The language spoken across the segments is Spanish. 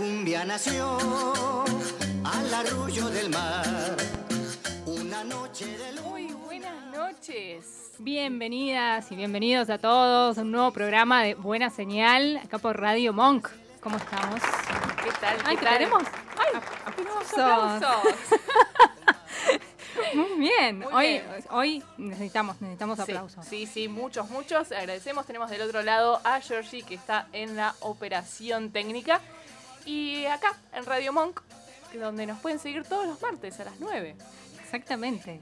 cumbia nació al arrullo del mar. Una noche de luna. Muy buenas noches. Bienvenidas y bienvenidos a todos a un nuevo programa de Buena Señal acá por Radio Monk. ¿Cómo estamos? ¿Qué tal? ¿Qué Ay, ¿qué tal? tenemos? Ay, aplausos. aplausos. Muy bien. Muy hoy, bien. hoy necesitamos, necesitamos Sí, aplausos. Sí, sí, muchos, muchos. Agradecemos. Tenemos del otro lado a Georgie que está en la operación técnica. Y acá, en Radio Monk, donde nos pueden seguir todos los martes a las 9. Exactamente.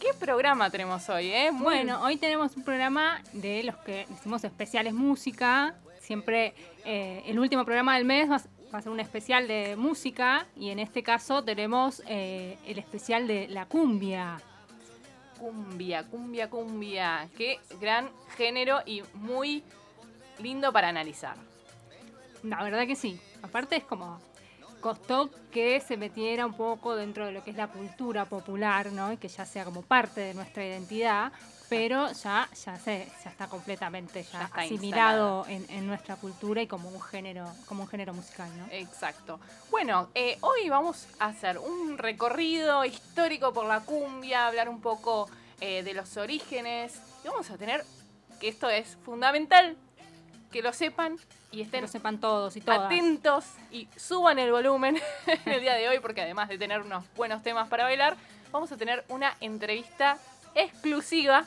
¿Qué programa tenemos hoy, eh? Muy- Bueno, hoy tenemos un programa de los que decimos especiales música. Siempre eh, el último programa del mes va, a- va a ser un especial de música y en este caso tenemos eh, el especial de la cumbia. Cumbia, cumbia, cumbia. Qué gran género y muy lindo para analizar. La verdad que sí. Aparte es como costó que se metiera un poco dentro de lo que es la cultura popular, ¿no? Y que ya sea como parte de nuestra identidad, pero ya ya se ya está completamente ya, Ya está asimilado en, en nuestra cultura y como un género como un género musical, ¿no? Exacto. Bueno, eh, hoy vamos a hacer un recorrido histórico por la cumbia, hablar un poco eh, de los orígenes. Y vamos a tener, que esto es fundamental, que lo sepan y Que estén lo sepan todos y todas. atentos y suban el volumen en el día de hoy, porque además de tener unos buenos temas para bailar, vamos a tener una entrevista exclusiva,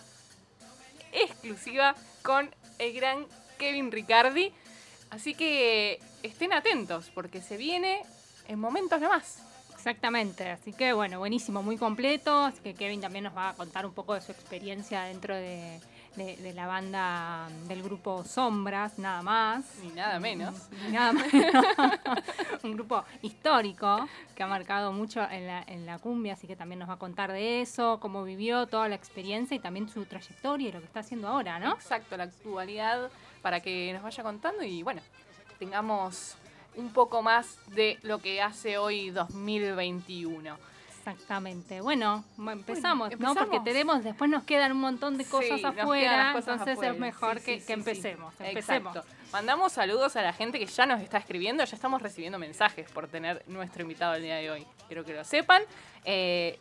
exclusiva con el gran Kevin Ricardi. Así que estén atentos, porque se viene en momentos nomás. Exactamente, así que bueno, buenísimo, muy completo, así que Kevin también nos va a contar un poco de su experiencia dentro de, de- de la banda del grupo Sombras, nada más. Ni nada menos. Ni nada menos. un grupo histórico que ha marcado mucho en la, en la cumbia, así que también nos va a contar de eso, cómo vivió toda la experiencia y también su trayectoria y lo que está haciendo ahora, ¿no? Exacto, la actualidad, para que nos vaya contando y bueno, tengamos un poco más de lo que hace hoy 2021. Exactamente. Bueno, bueno, empezamos, ¿no? Porque tenemos, después nos quedan un montón de cosas Sí, afuera, cosas entonces afuera. es mejor Sí, que, sí, empecemos. Empecemos. Exacto. Mandamos saludos a la gente que ya nos está escribiendo, ya estamos recibiendo mensajes por tener nuestro invitado el día de hoy. Quiero que lo sepan. Eh,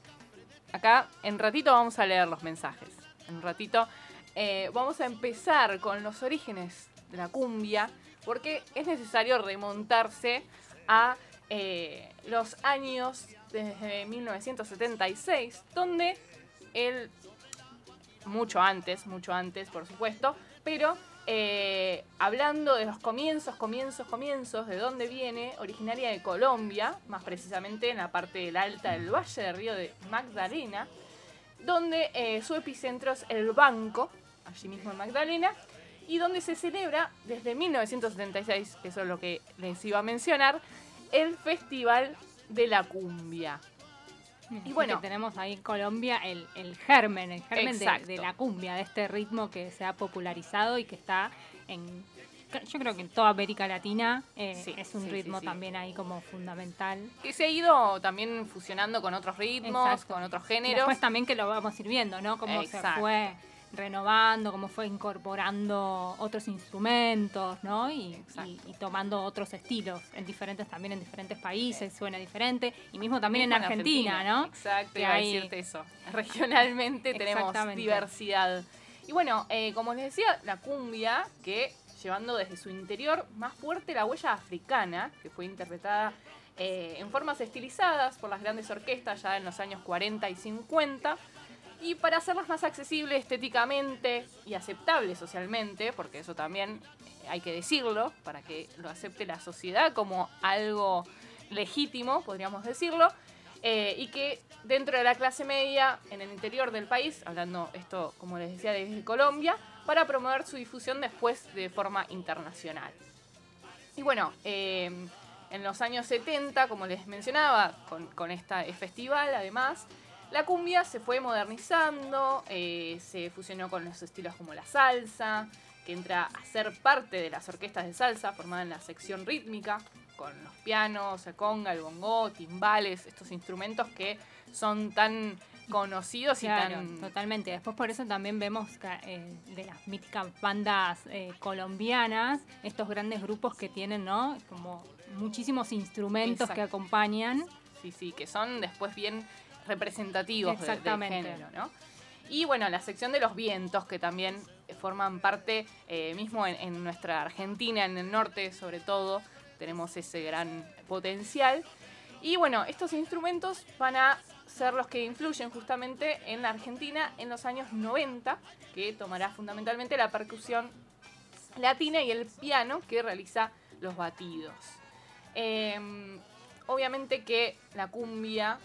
acá en ratito vamos a leer los mensajes. En un ratito eh, vamos a empezar con los orígenes de la cumbia, porque es necesario remontarse a eh, los años desde 1976, donde el mucho antes, mucho antes, por supuesto, pero eh, hablando de los comienzos, comienzos, comienzos, de dónde viene, originaria de Colombia, más precisamente en la parte del alta del valle del río de Magdalena, donde eh, su epicentro es el Banco, allí mismo en Magdalena, y donde se celebra desde 1976, que eso es lo que les iba a mencionar, el Festival de la Cumbia. Y bueno, tenemos ahí en Colombia el, el germen, el germen de, de la cumbia, de este ritmo que se ha popularizado y que está en, yo creo que en toda América Latina eh, Sí, es un sí, ritmo sí, también ahí como fundamental. Que se ha ido también fusionando con otros ritmos, Exacto. con otros géneros. Después también que lo vamos a ir viendo, ¿no? Cómo Exacto. se fue renovando, cómo fue incorporando otros instrumentos, ¿no? Y, Exacto. y- y tomando otros estilos en diferentes también en diferentes países, suena diferente y mismo también Mismo en Argentina, ¿no? Exacto, iba a hay- decirte eso. Regionalmente tenemos diversidad. Y bueno, eh, como les decía, la cumbia, que llevando desde su interior más fuerte la huella africana, que fue interpretada eh, en formas estilizadas por las grandes orquestas ya en los años 40 y 50. Y para hacerlas más accesibles estéticamente y aceptables socialmente, porque eso también eh, hay que decirlo, para que lo acepte la sociedad como algo legítimo, podríamos decirlo, eh, y que dentro de la clase media, en el interior del país, hablando esto, como les decía, desde Colombia, para promover su difusión después de forma internacional. Y bueno, eh, en los años 70, como les mencionaba, con, con este festival además, la cumbia se fue modernizando, eh, se fusionó con los estilos como la salsa, que entra a ser parte de las orquestas de salsa formadas en la sección rítmica, con los pianos, el conga, el bongo, timbales, estos instrumentos que son tan conocidos Claro, y tan... totalmente. Después por eso también vemos eh, de las míticas bandas eh, colombianas, estos grandes grupos que tienen, ¿no? Como muchísimos instrumentos que acompañan. Sí, sí, que son después bien representativos de- género, ¿no? Y bueno, la sección de los vientos, que también forman parte, eh, mismo en, en nuestra Argentina, en el norte sobre todo, tenemos ese gran potencial. Y bueno, estos instrumentos van a ser los que influyen justamente en la Argentina en los años 90, que tomará fundamentalmente la percusión latina y el piano que realiza los batidos. Eh, obviamente que la cumbia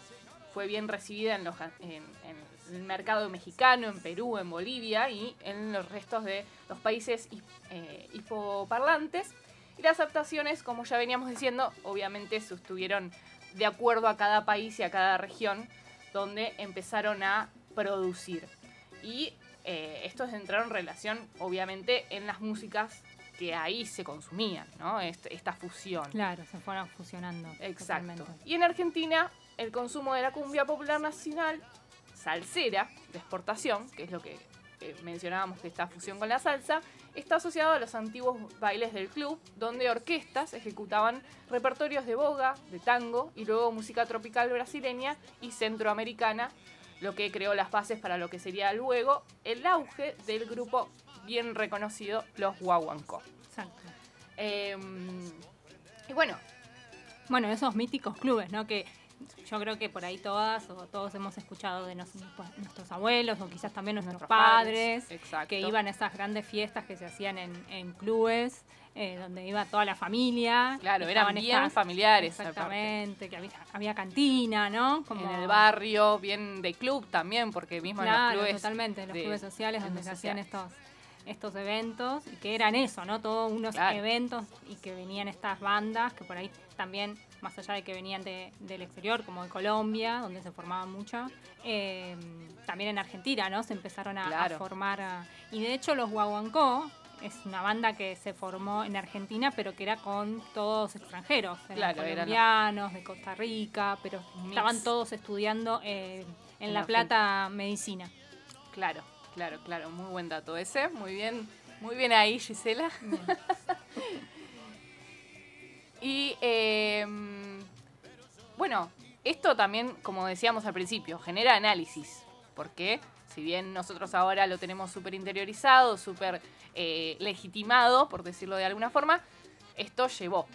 fue bien recibida en, los, en- en el mercado mexicano, en Perú, en Bolivia y en los restos de los países eh, hispoparlantes. Y las adaptaciones, como ya veníamos diciendo, obviamente sostuvieron de acuerdo a cada país y a cada región donde empezaron a producir. Y eh, estos entraron en relación, obviamente, en las músicas que ahí se consumían, ¿no? Este- esta fusión. Claro, se fueron fusionando. Exacto. totalmente. Y en Argentina, el consumo de la cumbia popular nacional, salsera, de exportación, que es lo que eh, mencionábamos que esta fusión con la salsa, está asociado a los antiguos bailes del club, donde orquestas ejecutaban repertorios de boga, de tango y luego música tropical brasileña y centroamericana, lo que creó las bases para lo que sería luego el auge del grupo bien reconocido, los Guaguancó. Exacto. Em, y bueno, Bueno, esos míticos clubes, ¿no? Que yo creo que por ahí todas o todos hemos escuchado de nos- pues, nuestros abuelos o quizás también nuestros, Nuestros padres, que iban a esas grandes fiestas que se hacían en, en clubes, eh, donde iba toda la familia. Claro, eran bien familiares. Exactamente, que había, había cantina, ¿no? Como- en el barrio, bien de club también, porque mismo en los clubes. totalmente, los de- clubes sociales de donde se hacían estos estos eventos y que eran eso, ¿no? Todos unos Claro. eventos y que venían estas bandas que por ahí también, más allá de que venían de- del exterior, como de Colombia, donde se formaban mucho, eh, también en Argentina, ¿no? Se empezaron a, formar. a- y de hecho los Guaguancó es una banda que se formó en Argentina, pero que era con todos extranjeros. Eran Claro, eran- colombianos, de Costa Rica, pero mix. estaban todos estudiando eh, en, En La Argentina. Plata medicina. Claro, claro, claro. Muy buen dato ese. Muy bien, muy bien ahí, Gisela. y eh, bueno, esto también, como decíamos al principio, genera análisis. Porque si bien nosotros ahora lo tenemos súper interiorizado, súper eh, legitimado, por decirlo de alguna forma, esto llevó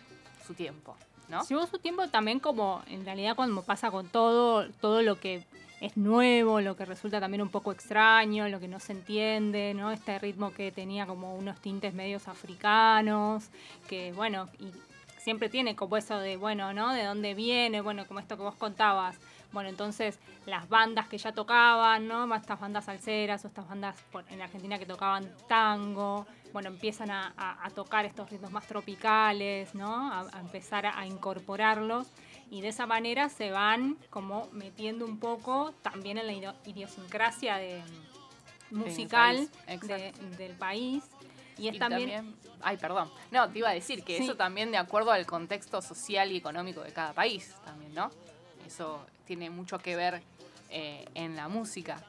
su tiempo, ¿no? Llevó su tiempo también como en realidad cuando pasa con todo, todo lo que es nuevo, lo que resulta también un poco extraño, lo que no se entiende, ¿no? Este ritmo que tenía como unos tintes medios africanos, que bueno, siempre tiene como eso de, bueno, ¿no? De dónde viene, bueno, como esto que vos contabas. Bueno, entonces las bandas que ya tocaban, ¿no? Estas bandas salseras o estas bandas por- en Argentina que tocaban tango, bueno, empiezan a, a- a tocar estos ritmos más tropicales, ¿no? A, a empezar a, incorporarlos y de esa manera se van como metiendo un poco también en la idio- idiosincrasia de, musical país, de- del país. Y es Y también, Ay, perdón. No, te iba a decir que Sí. eso también de acuerdo al contexto social y económico de cada país también, ¿no? Eso tiene mucho que ver eh, en la música.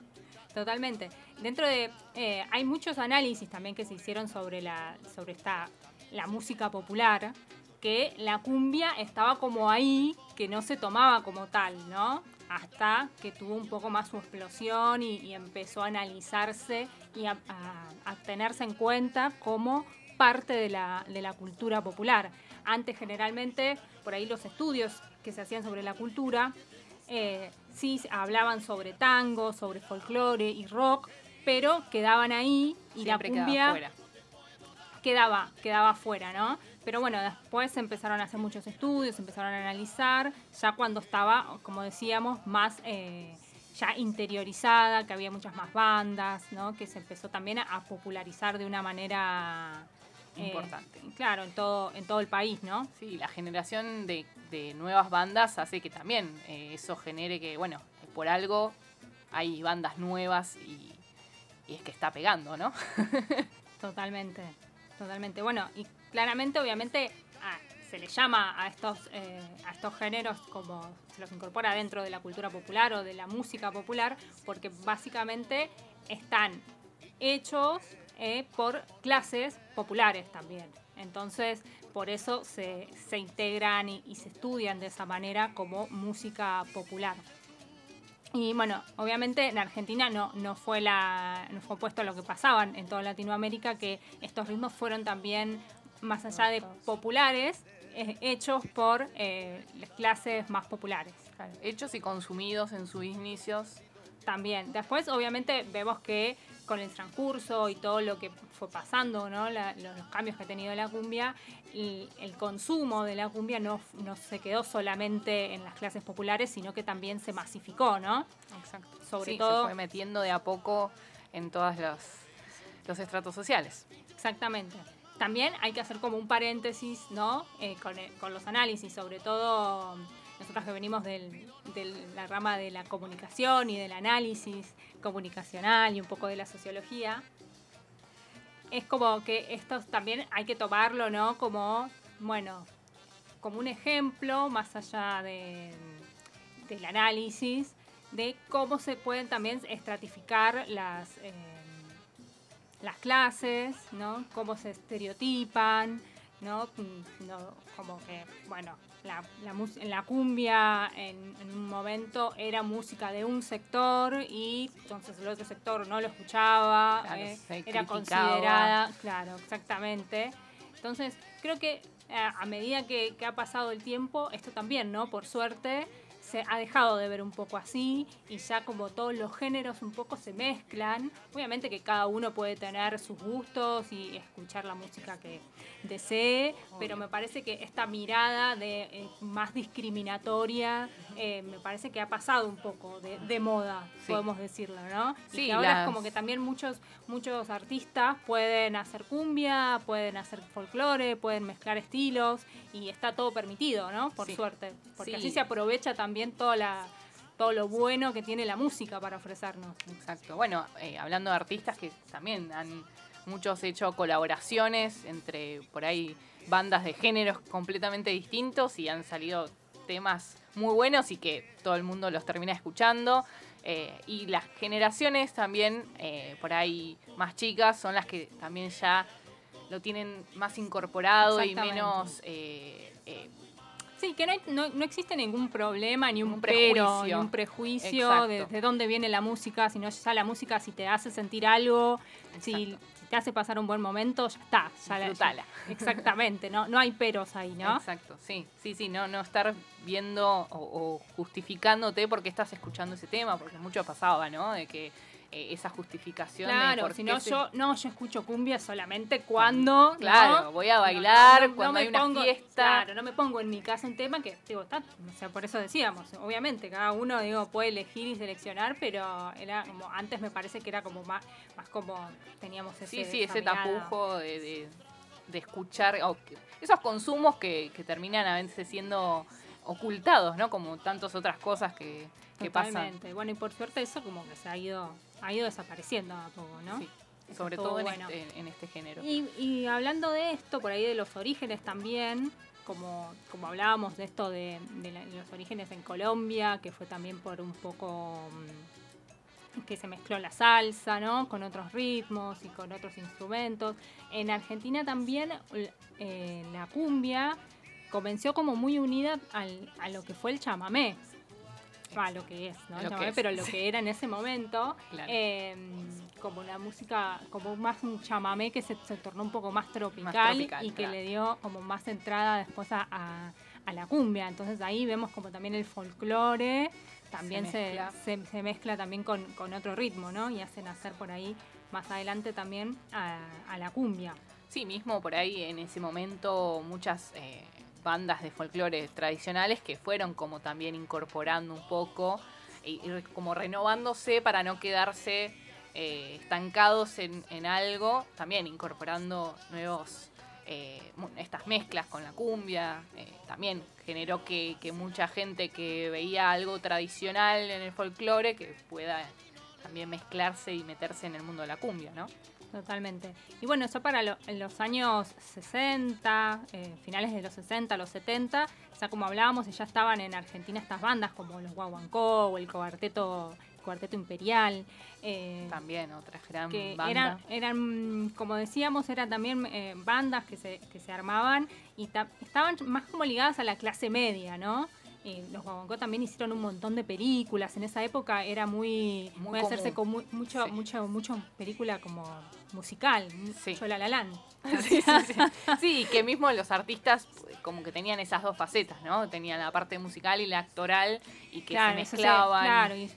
Totalmente. Dentro de eh, hay muchos análisis también que se hicieron sobre la sobre esta la música popular que la cumbia estaba como ahí, que no se tomaba como tal, ¿no? Hasta que tuvo un poco más su explosión y, y empezó a analizarse y a, a- a tenerse en cuenta como parte de la, de la cultura popular. Antes generalmente, por ahí los estudios que se hacían sobre la cultura eh, sí hablaban sobre tango, sobre folclore y rock, pero quedaban ahí y Siempre la quedaba cumbia fuera. quedaba, quedaba fuera, ¿no? Pero bueno, después empezaron a hacer muchos estudios, empezaron a analizar, ya cuando estaba, como decíamos, más eh, ya interiorizada, que había muchas más bandas, ¿no? Que se empezó también a, popularizar de una manera eh, Importante. claro, en todo, en todo el país, ¿no? Sí, la generación de, de nuevas bandas hace que también eh, eso genere que, bueno, por algo hay bandas nuevas y, y es que está pegando, ¿no? Totalmente, totalmente. Bueno, y claramente, obviamente, se le llama a estos, eh, a estos géneros como se los incorpora dentro de la cultura popular o de la música popular, porque básicamente están hechos eh, por clases populares también. Entonces, por eso se, se integran y, y se estudian de esa manera como música popular. Y bueno, obviamente en Argentina no, no fue la no fue opuesto a lo que pasaban en toda Latinoamérica, que estos ritmos fueron también, más allá de populares, eh, hechos por eh, las clases más populares. Claro, Hechos y consumidos en sus inicios. También. Después, obviamente, vemos que con el transcurso y todo lo que fue pasando, ¿no? La- los, los cambios que ha tenido la cumbia, y el consumo de la cumbia no, no se quedó solamente en las clases populares, sino que también se masificó, ¿no? Exacto. Sobre Sí, todo- se fue metiendo de a poco en todos los, los estratos sociales. Exactamente. También hay que hacer como un paréntesis, ¿no? Eh, con, el- con los análisis, sobre todo nosotros que venimos de la rama de la comunicación y del análisis comunicacional y un poco de la sociología. Es como que esto también hay que tomarlo, ¿no? Como, bueno, como un ejemplo, más allá de, del análisis, de cómo se pueden también estratificar las, eh, las clases, ¿no? Cómo se estereotipan, ¿no? Mm, no, como que, bueno, la, la, la cumbia en, en un momento era música de un sector y entonces el otro sector no lo escuchaba, Claro, eh, era criticaba. considerada, claro, exactamente. Entonces, creo que eh, a medida que, que ha pasado el tiempo, esto también, ¿no? Por suerte, se ha dejado de ver un poco así y ya como todos los géneros un poco se mezclan. Obviamente que cada uno puede tener sus gustos y escuchar la música que desee, pero me parece que esta mirada de eh, más discriminatoria eh, me parece que ha pasado un poco de, de moda, Sí. podemos decirlo, ¿no? y Sí, que ahora las- es como que también muchos muchos artistas pueden hacer cumbia, pueden hacer folclore, pueden mezclar estilos y está todo permitido, ¿no? Por Sí. suerte, porque Sí. así se aprovecha también toda la todo lo bueno que tiene la música para ofrecernos. Exacto. Bueno, eh, hablando de artistas que también han muchos hecho colaboraciones entre por ahí bandas de géneros completamente distintos y han salido temas muy buenos y que todo el mundo los termina escuchando. Eh, y las generaciones también, eh, por ahí más chicas, son las que también ya lo tienen más incorporado y menos eh, Sí, que no, hay- no, no existe ningún problema, ni un, Un pero, prejuicio. ni un prejuicio de, de dónde viene la música, sino ya la música si te hace sentir algo, Exacto. si te hace pasar un buen momento, ya está. Ya la- ya- exactamente, no, no hay peros ahí, ¿no? Exacto, sí, sí, sí, no, no estar viendo o, o justificándote porque estás escuchando ese tema, porque mucho pasaba, ¿no? De que eh, esa justificación de Claro, por si no, se- yo, no, yo escucho cumbia solamente cuando. Claro, ¿no? voy a bailar no, no, cuando me hay una pongo- fiesta. Claro, no me pongo en mi casa un tema que, digo, está, o sea, por eso decíamos, obviamente, cada uno, digo, puede elegir y seleccionar, pero era como, antes me parece que era como más, más como teníamos ese. Sí, sí, ese tapujo de, de- de escuchar, o que- esos consumos que, que terminan a veces siendo ocultados, ¿no? Como tantas otras cosas que, que pasan. Totalmente. Bueno, y por suerte eso como que se ha ido, ha ido desapareciendo a poco, ¿no? Sí, Eso sobre todo en, bueno. este, en este género. Y, y hablando de esto, por ahí de los orígenes también, como, como hablábamos de esto de, de la- de los orígenes en Colombia, que fue también por un poco mm, que se mezcló la salsa, ¿no? Con otros ritmos y con otros instrumentos. En Argentina también eh, la cumbia comenzó como muy unida al- a lo que fue el chamamé. A lo que es, ¿no? El Lo que chamamé, es, pero lo sí. que era en ese momento, Claro. eh, como la música, como más un chamamé que se, se tornó un poco más tropical, tropical, y que le dio como más entrada después a, a- a la cumbia. Entonces ahí vemos como también el folclore también Se se, mezcla. se- se mezcla también con, con otro ritmo, ¿no? Y hacen hacer por ahí más adelante también a, a la cumbia. Sí, mismo por ahí en ese momento muchas eh, bandas de folclore tradicionales que fueron como también incorporando un poco y, como renovándose para no quedarse eh, estancados en, en algo, también incorporando nuevos eh, estas mezclas con la cumbia. eh, también generó que, que mucha gente que veía algo tradicional en el folclore que pueda también mezclarse y meterse en el mundo de la cumbia, ¿no? Totalmente. Y bueno, eso para lo- en los años 60, eh, finales de los 60, los 70, ya como hablábamos, ya estaban en Argentina estas bandas como los Guaguancó o el Cuarteto, Cuarteto Imperial. eh, También otra gran que banda. eran, eran, como decíamos, eran también eh, bandas que se, que se armaban y ta- estaban más como ligadas a la clase media, ¿no? Y los Guaguancó también hicieron un montón de películas. En esa época era muy, Muy hacerse con mu- mucho, Sí. mucho, mucho película como musical, Sí. mucho la la Land. Sí, sí, que mismo los artistas pues, como que tenían esas dos facetas, ¿no? Tenían la parte musical y la actoral y que se mezclaban. claro, y,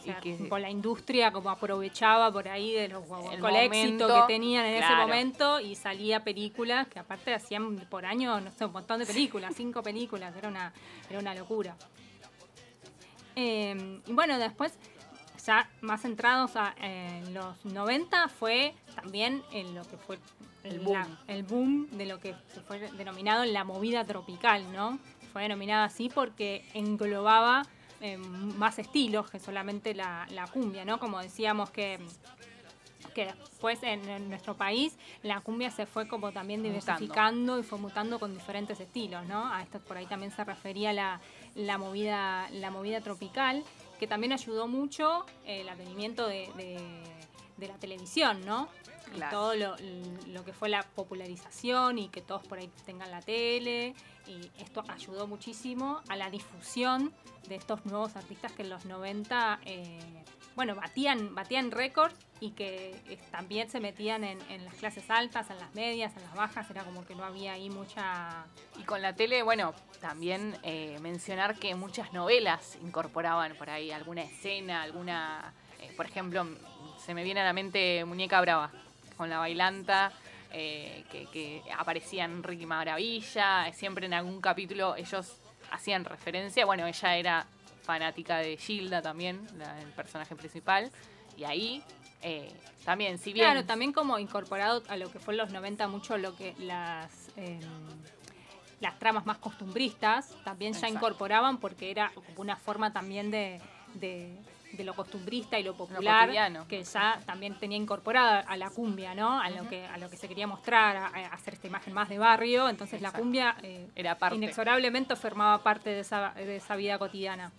o y sea, que- con la industria como aprovechaba por ahí de los el, éxito que tenían en ese momento y salía películas que aparte hacían por año, no sé, un montón de películas, cinco películas, era una, era una locura. Eh, y bueno, después, ya más centrados a, en los 90, fue también en lo que fue El la- boom. el boom de lo que se fue denominado la movida tropical, ¿no? Fue denominada así porque englobaba eh, más estilos que solamente la, la cumbia, ¿no? Como decíamos que que después en, en nuestro país la cumbia se fue como también Mutando. diversificando y fue mutando con diferentes estilos, ¿no? A esto por ahí también se refería la, la movida, la movida tropical, que también ayudó mucho el advenimiento de, de- de la televisión, ¿no? Y Claro. todo lo, lo que fue la popularización y que todos por ahí tengan la tele. Y esto ayudó muchísimo a la difusión de estos nuevos artistas que en los 90, eh, bueno, batían, batían récords y que eh, también se metían en, en las clases altas, en las medias, en las bajas. Era como que no había ahí mucha... Y con la tele, bueno, también eh, mencionar que muchas novelas incorporaban por ahí alguna escena, alguna, eh, por ejemplo, se me viene a la mente Muñeca Brava, con la bailanta, eh, que, que aparecían Ricky Maravilla, siempre en algún capítulo ellos hacían referencia, bueno, ella era fanática de Gilda también, la- el personaje principal, y ahí eh, también, si bien... Claro, también como incorporado a lo que fue en los 90 mucho lo que las... em, las tramas más costumbristas también ya incorporaban porque era una forma también de, de- de lo costumbrista y lo popular que ya también tenía incorporada a la cumbia, ¿no? A lo que a lo que se quería mostrar, a, a hacer esta imagen más de barrio. Entonces la cumbia eh, Era parte. inexorablemente formaba parte de esa, de esa vida cotidiana.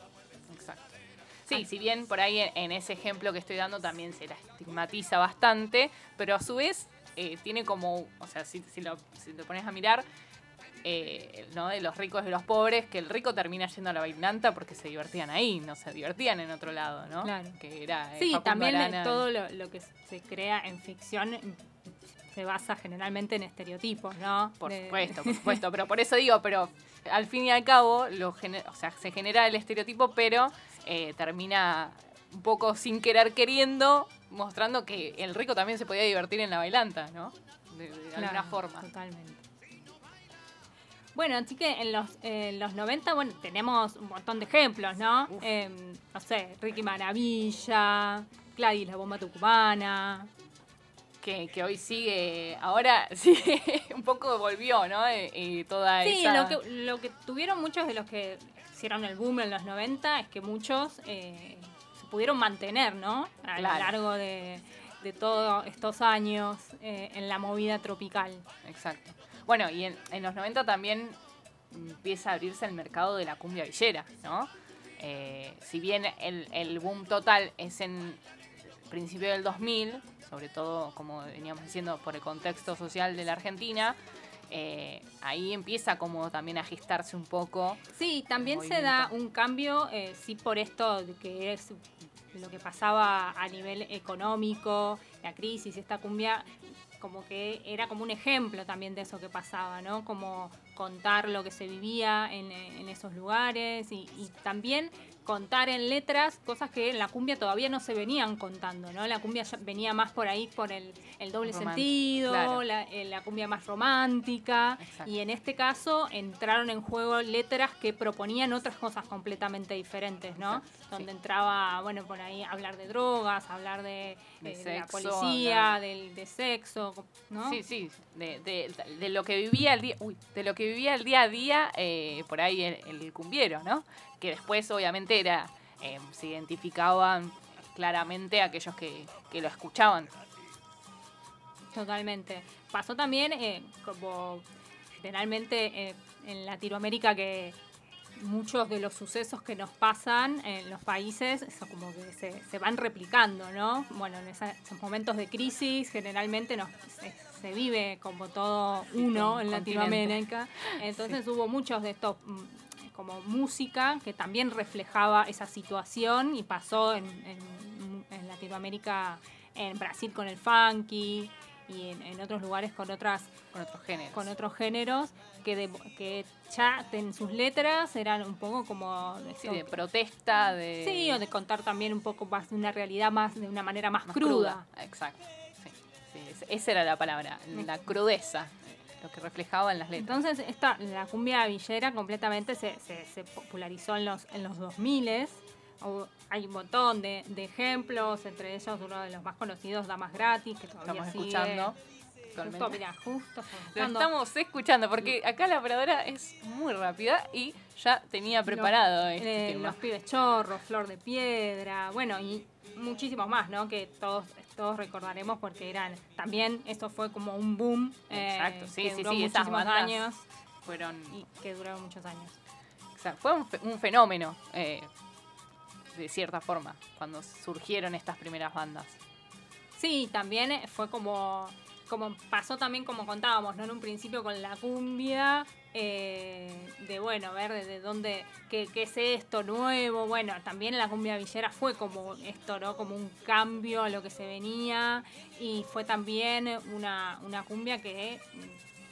Exacto. Sí, si bien por ahí en, ese ejemplo que estoy dando también se la estigmatiza bastante, pero a su vez eh, tiene como, o sea, si, si lo, si te pones a mirar, eh, ¿no? De los ricos y de los pobres, que el rico termina yendo a la bailanta porque se divertían ahí, no se divertían en otro lado, ¿no? Claro. Que era eh, Sí, Facundo también Arana. todo lo, lo que se crea en ficción se basa generalmente en estereotipos, ¿no? Por De- supuesto, por supuesto, pero por eso digo, pero al fin y al cabo, lo o sea, se genera el estereotipo, pero eh, termina un poco sin querer queriendo, mostrando que el rico también se podía divertir en la bailanta, ¿no? De, de alguna Claro, forma. Totalmente. Bueno, así que en los, en los 90, bueno, tenemos un montón de ejemplos, ¿no? Em, no sé, Ricky Maravilla, Gladys la bomba tucumana. Que, que hoy sigue, ahora sigue, un poco volvió, ¿no? Eh, eh, toda Sí, esa... lo que, lo que tuvieron muchos de los que hicieron el boom en los 90 es que muchos eh, se pudieron mantener, ¿no? A Claro. lo largo de, de todos estos años eh, en la movida tropical. Exacto. Bueno, y en, en los 90 también empieza a abrirse el mercado de la cumbia villera, ¿no? Eh, si bien el, el boom total es en principio del 2000, sobre todo, como veníamos diciendo, por el contexto social de la Argentina, eh, ahí empieza como también a gestarse un poco. Sí, también se da un cambio, eh, sí, por esto de que es lo que pasaba a nivel económico, la crisis, esta cumbia, como que era como un ejemplo también de eso que pasaba, ¿no? Como contar lo que se vivía en, esos lugares y también contar en letras cosas que en la cumbia todavía no se venían contando, ¿no? La cumbia ya venía más por ahí por el, el doble Román- sentido, claro. la, eh, la cumbia más romántica Exacto. y en este caso entraron en juego letras que proponían otras cosas completamente diferentes, ¿no? Exacto, Donde sí. entraba, bueno, por ahí hablar de drogas, hablar de, De eh, de la policía, del, de sexo, ¿no? Sí, sí, de, de- de lo que vivía el día, uy, de lo que vivía el día a día, eh, por ahí el, el cumbiero, ¿no? Que después obviamente era, eh, se identificaban claramente aquellos que, que lo escuchaban. Totalmente. Pasó también, eh, como generalmente eh, en Latinoamérica, que muchos de los sucesos que nos pasan en los países son como que se, se van replicando, ¿no? Bueno, en esos momentos de crisis generalmente nos, se, se vive como todo uno un en. Latinoamérica. Entonces hubo muchos de estos como música que también reflejaba esa situación y pasó en, en- en Latinoamérica, en Brasil con el funky y en, en otros lugares con otras Con otros géneros. con otros géneros que, de- que ya en sus letras eran un poco como de Sí, de protesta, de... sí, o de contar también un poco más de una realidad más de una manera más, más cruda. Exacto. Sí, sí, es- esa era la palabra, la crudeza, lo que reflejaba en las letras. Entonces, esta, la cumbia villera completamente se, se- se popularizó en los, en los 2000 o- hay un montón de, de ejemplos, entre ellos uno de los más conocidos, Damas Gratis, que todavía Estamos sigue. escuchando. Justo, justo Lo estamos escuchando porque acá la operadora es muy rápida y ya tenía preparado los, este eh, tema. los pibes chorros, flor de piedra, bueno, y muchísimos más, ¿no? Que todos, todos recordaremos porque eran, también esto fue como un boom. eh, Exacto, sí, que sí, duró sí, esas muchísimos bandas años Fueron, y que duraron muchos años. o sea, fue un, fe- un fenómeno, eh, de cierta forma, cuando surgieron estas primeras bandas. Sí, también fue como, como pasó también como contábamos, ¿no? En un principio con la cumbia, eh, de bueno, ver desde dónde, qué, qué es esto nuevo. Bueno, también la cumbia villera fue como esto, ¿no? Como un cambio a lo que se venía y fue también una, una cumbia que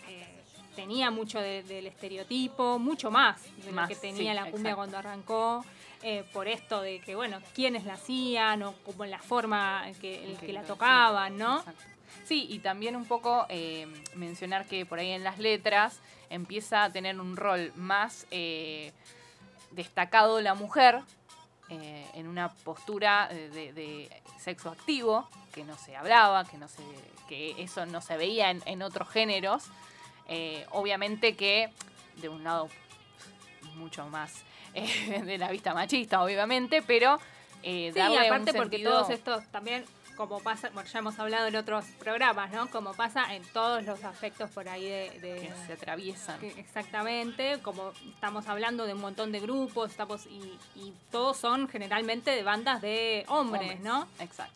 eh, tenía mucho de- del estereotipo, mucho más de Más, lo que tenía sí, la cumbia exacto. cuando arrancó. eh, por esto de que, bueno, quiénes la hacían o como la forma que, el Que la tocaban, ¿no? exacto. Sí, y también un poco eh, mencionar que por ahí en las letras empieza a tener un rol más eh, destacado la mujer eh, en una postura de, sexo activo, que no se hablaba, que, no se, que eso no se veía en, en otros géneros. Obviamente que de un lado mucho más de la vista machista, obviamente, pero eh, Sí, aparte porque sentido- todos estos también, como pasa, bueno, ya hemos hablado en otros programas, ¿no? Como pasa en todos los aspectos por ahí de... de- que se atraviesan. que- exactamente, como estamos hablando de un montón de grupos, estamos y, y todos son generalmente de bandas de hombres, ¿no? Exacto,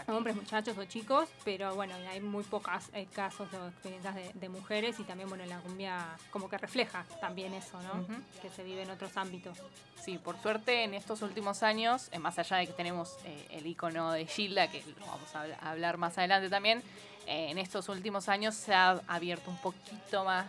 exacto. Hombres, muchachos o chicos, pero bueno, hay muy pocos casos o experiencias de, de mujeres y también, bueno, la cumbia como que refleja también eso, ¿no? Que se vive en otros ámbitos. Sí, por suerte en estos últimos años, eh, más allá de que tenemos eh, el icono de Gilda, que lo vamos a habl- a hablar más adelante también, eh, en estos últimos años se ha abierto un poquito más,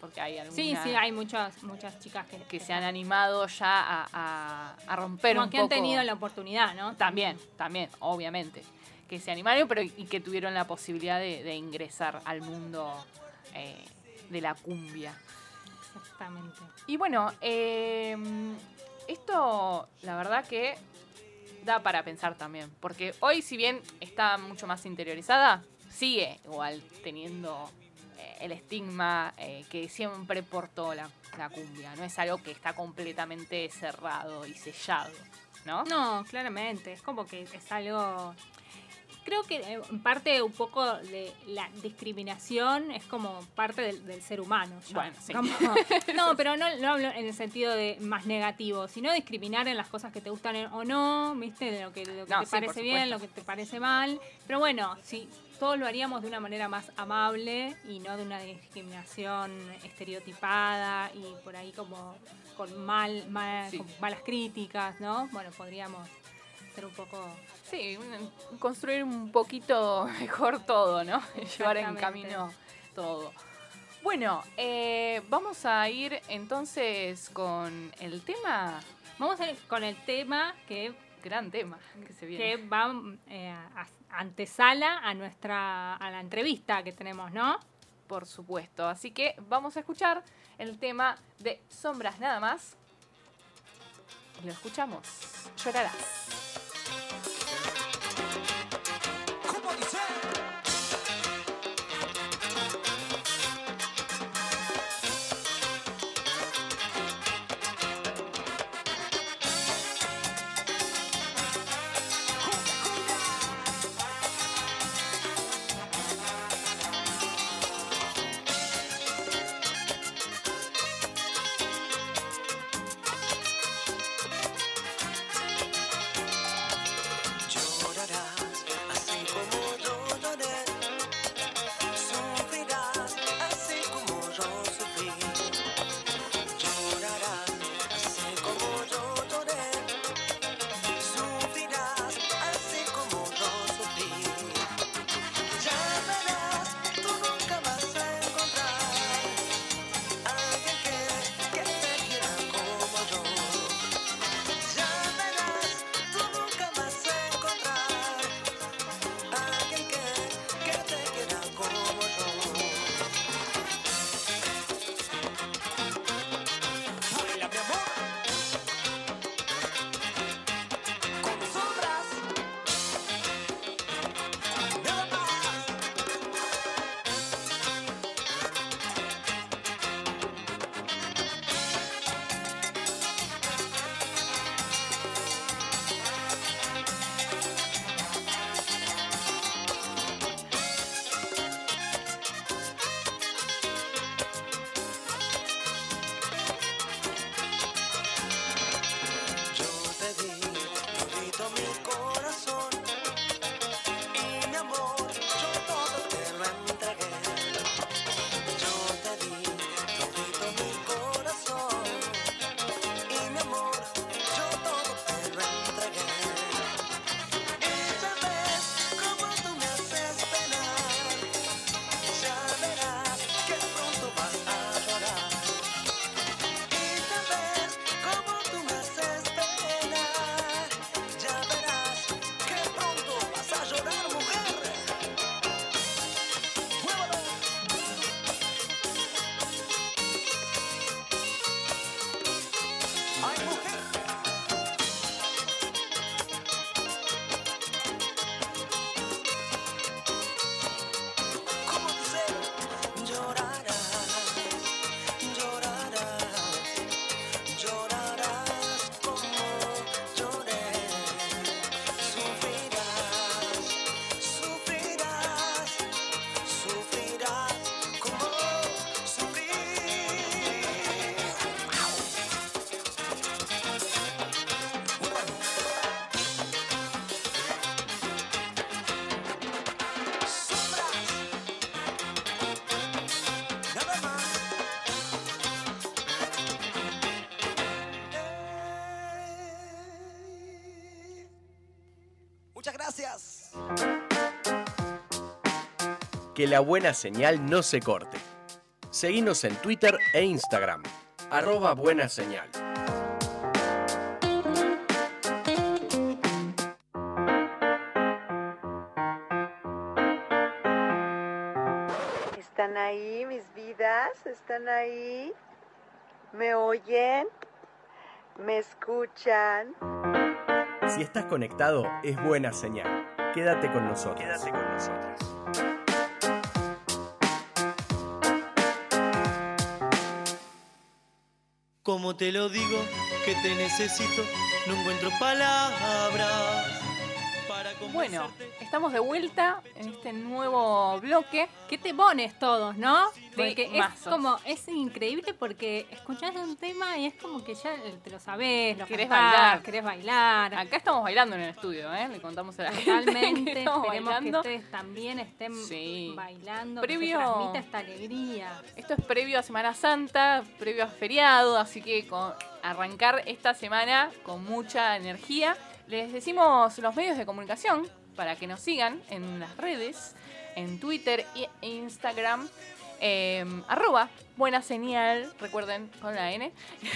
porque hay algunas Sí, sí, hay muchas muchas chicas que, que se han animado ya a, a- a romper como un que poco. han tenido la oportunidad, ¿no? También, también, obviamente. Que se animaron, pero y que tuvieron la posibilidad de, de ingresar al mundo eh, de la cumbia. Exactamente. Y bueno, eh, esto la verdad que da para pensar también, porque hoy si bien está mucho más interiorizada, sigue igual teniendo eh, el estigma eh, que siempre portó la, la cumbia, no es algo que está completamente cerrado y sellado, ¿no? No, claramente, es como que es algo... Creo que eh, parte un poco de la discriminación es como parte del, del ser humano. ya. Bueno, sí. Como- no, pero no, no hablo en el sentido de más negativo, sino discriminar en las cosas que te gustan o no, ¿viste? De lo que, de lo que No, te sí, parece bien, lo que te parece mal. Pero bueno, si todos lo haríamos de una manera más amable y no de una discriminación estereotipada y por ahí como con mal, mal- Sí. con malas críticas, ¿no? Bueno, podríamos ser un poco Sí, un- construir un poquito mejor todo, ¿no? Llevar en camino todo. Bueno, eh, vamos a ir entonces con el tema. Vamos a ir con el tema que, Gran tema que se viene. que va eh, a- antesala a nuestra a la entrevista que tenemos, ¿no? Por supuesto. Así que vamos a escuchar el tema de Sombras nada más. Y lo escuchamos. Llorarás. Llorarás Que la buena señal no se corte. Seguinos en Twitter e Instagram. Arroba buena señal. ¿Están ahí mis vidas? ¿Están ahí? ¿Me oyen? ¿Me escuchan? Si estás conectado, es buena señal. Quédate con nosotros. Quédate con nosotros. Como te lo digo, que te necesito, no encuentro palabras para Bueno, estamos de vuelta en este nuevo bloque. Qué temones todos, ¿no? De es mazos. como, es increíble porque escuchás un tema y es como que ya te lo sabés, lo Querés cantás, bailar. querés bailar. Acá estamos bailando en el estudio, ¿eh? Le contamos a la gente. Totalmente, que estamos esperemos bailando. que ustedes también estén Sí. bailando, Previo- que se transmita esta alegría. Esto es previo a Semana Santa, previo a feriado, así que con arrancar esta semana con mucha energía. Les decimos los medios de comunicación para que nos sigan en las redes, en Twitter e Instagram. Eh, arroba buena señal, recuerden con la N.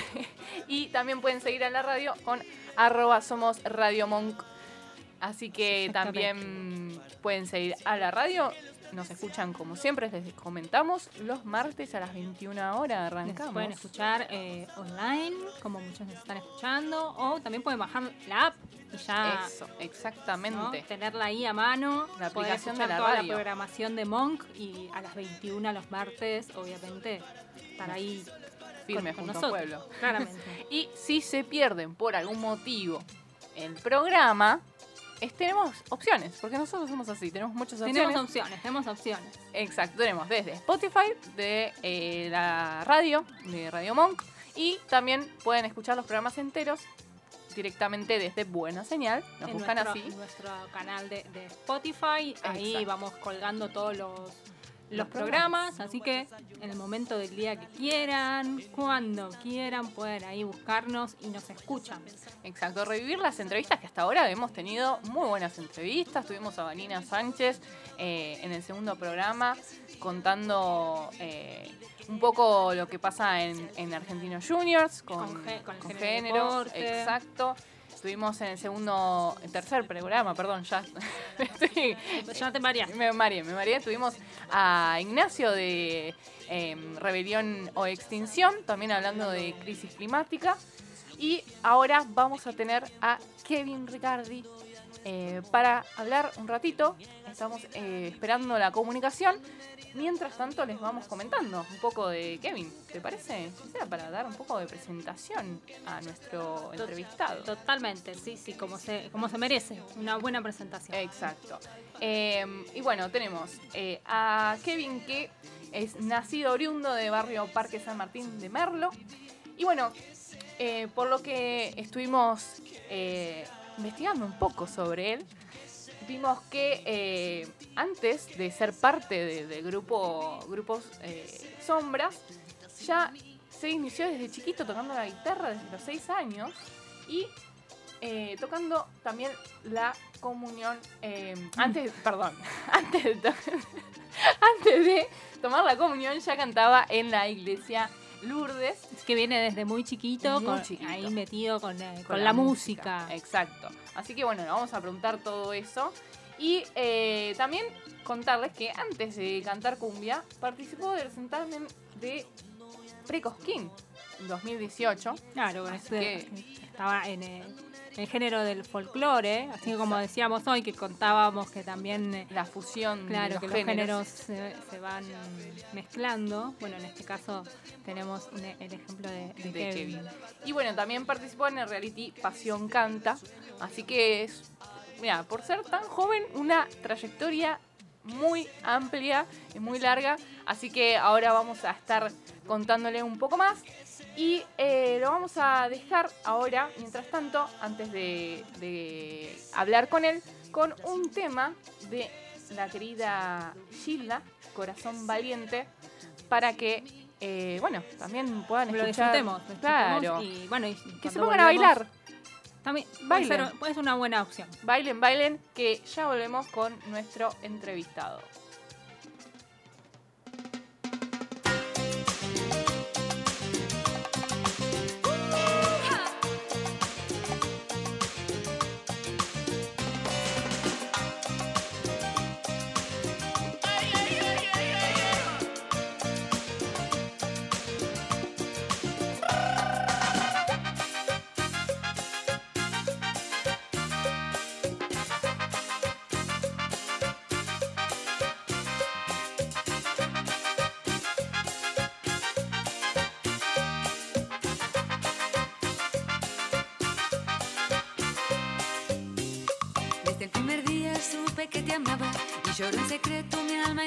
y también pueden seguir a la radio con arroba somos Radio Monk. Así que también pueden seguir a la radio. Nos escuchan como siempre, les comentamos, los martes a las 21 horas Nos arrancamos. pueden escuchar eh, online, como muchos nos están escuchando, o también pueden bajar la app y ya Eso, ¿no? exactamente. tenerla ahí a mano, La aplicación de la toda radio. la programación de Monk y a las 21 los martes, obviamente, estar ahí Firme con, junto con al nosotros, pueblo. Claramente. Y si se pierden por algún motivo el programa, es- tenemos opciones, porque nosotros somos así, tenemos muchas opciones. tenemos opciones, tenemos opciones. Exacto, tenemos desde Spotify, de eh, la radio, de Radio Monk, y también pueden escuchar los programas enteros directamente desde Buena Señal. Nos en buscan nuestro, así. nuestro canal de, de Spotify. Ahí Exacto. vamos colgando todos los, los programas. Así que en el momento del día que quieran, cuando quieran, pueden ahí buscarnos y nos escuchan. Exacto, revivir las entrevistas que hasta ahora hemos tenido muy buenas entrevistas. Tuvimos a Vanina Sánchez eh, en el segundo programa contando eh, un poco lo que pasa en, en Argentinos Juniors con, Con gé- con el con género género. deporte. Exacto. Estuvimos en el segundo, tercer programa, perdón, ya estoy, Ya te mareaste. me mareé, me mareé. Tuvimos a Ignacio de em, Rebelión o Extinción, también hablando de crisis climática. Y ahora vamos a tener a Kevin Ricardi eh, para hablar un ratito. Estamos eh, esperando la comunicación. Mientras tanto, les vamos comentando un poco de Kevin. ¿Te parece? Gisela, para dar un poco de presentación a nuestro entrevistado. Totalmente, sí, sí, como se, como se merece. Una buena presentación. Exacto. Eh, y bueno, tenemos a Kevin que es nacido oriundo de barrio Parque San Martín de Merlo. Y bueno, por lo que estuvimos investigando un poco sobre él, vimos que eh, antes de ser parte de- del grupo grupos eh, Sombras, ya se inició desde chiquito tocando la guitarra desde los 6 años y eh, tocando también la comunión. eh, antes, perdón, antes de, antes de tomar la comunión ya cantaba en la iglesia Lourdes. Es que viene desde muy chiquito, Muy con- chiquito. ahí metido con, eh, con la, música. Exacto. Así que bueno, le vamos a preguntar todo eso. Y eh, también contarles que antes de cantar cumbia, participó del certamen de Precosquín en 2018. Claro, Así este- que- estaba en el, el género del folclore, así como decíamos hoy, que contábamos que también, eh, La fusión claro, de que los los géneros. géneros se, se van mezclando. Bueno, en este caso tenemos un- el ejemplo de, de de Kevin. Kevin. Y bueno, también participó en el reality Pasión Canta. Así que es, mira, por ser tan joven, una trayectoria muy amplia y muy larga. Así que ahora vamos a estar contándole un poco más. Y eh, lo vamos a dejar ahora, mientras tanto, antes de, de hablar con él, con un tema de la querida Gilda, Corazón Valiente, para que, eh, bueno, también puedan Lo escuchar. disfrutemos, lo Claro. disfrutemos y bueno, y Que se pongan a bailar. También puede Bailen. ser, puede ser una buena opción. Bailen, bailen, que ya volvemos con nuestro entrevistado. Y lloro en secreto mi alma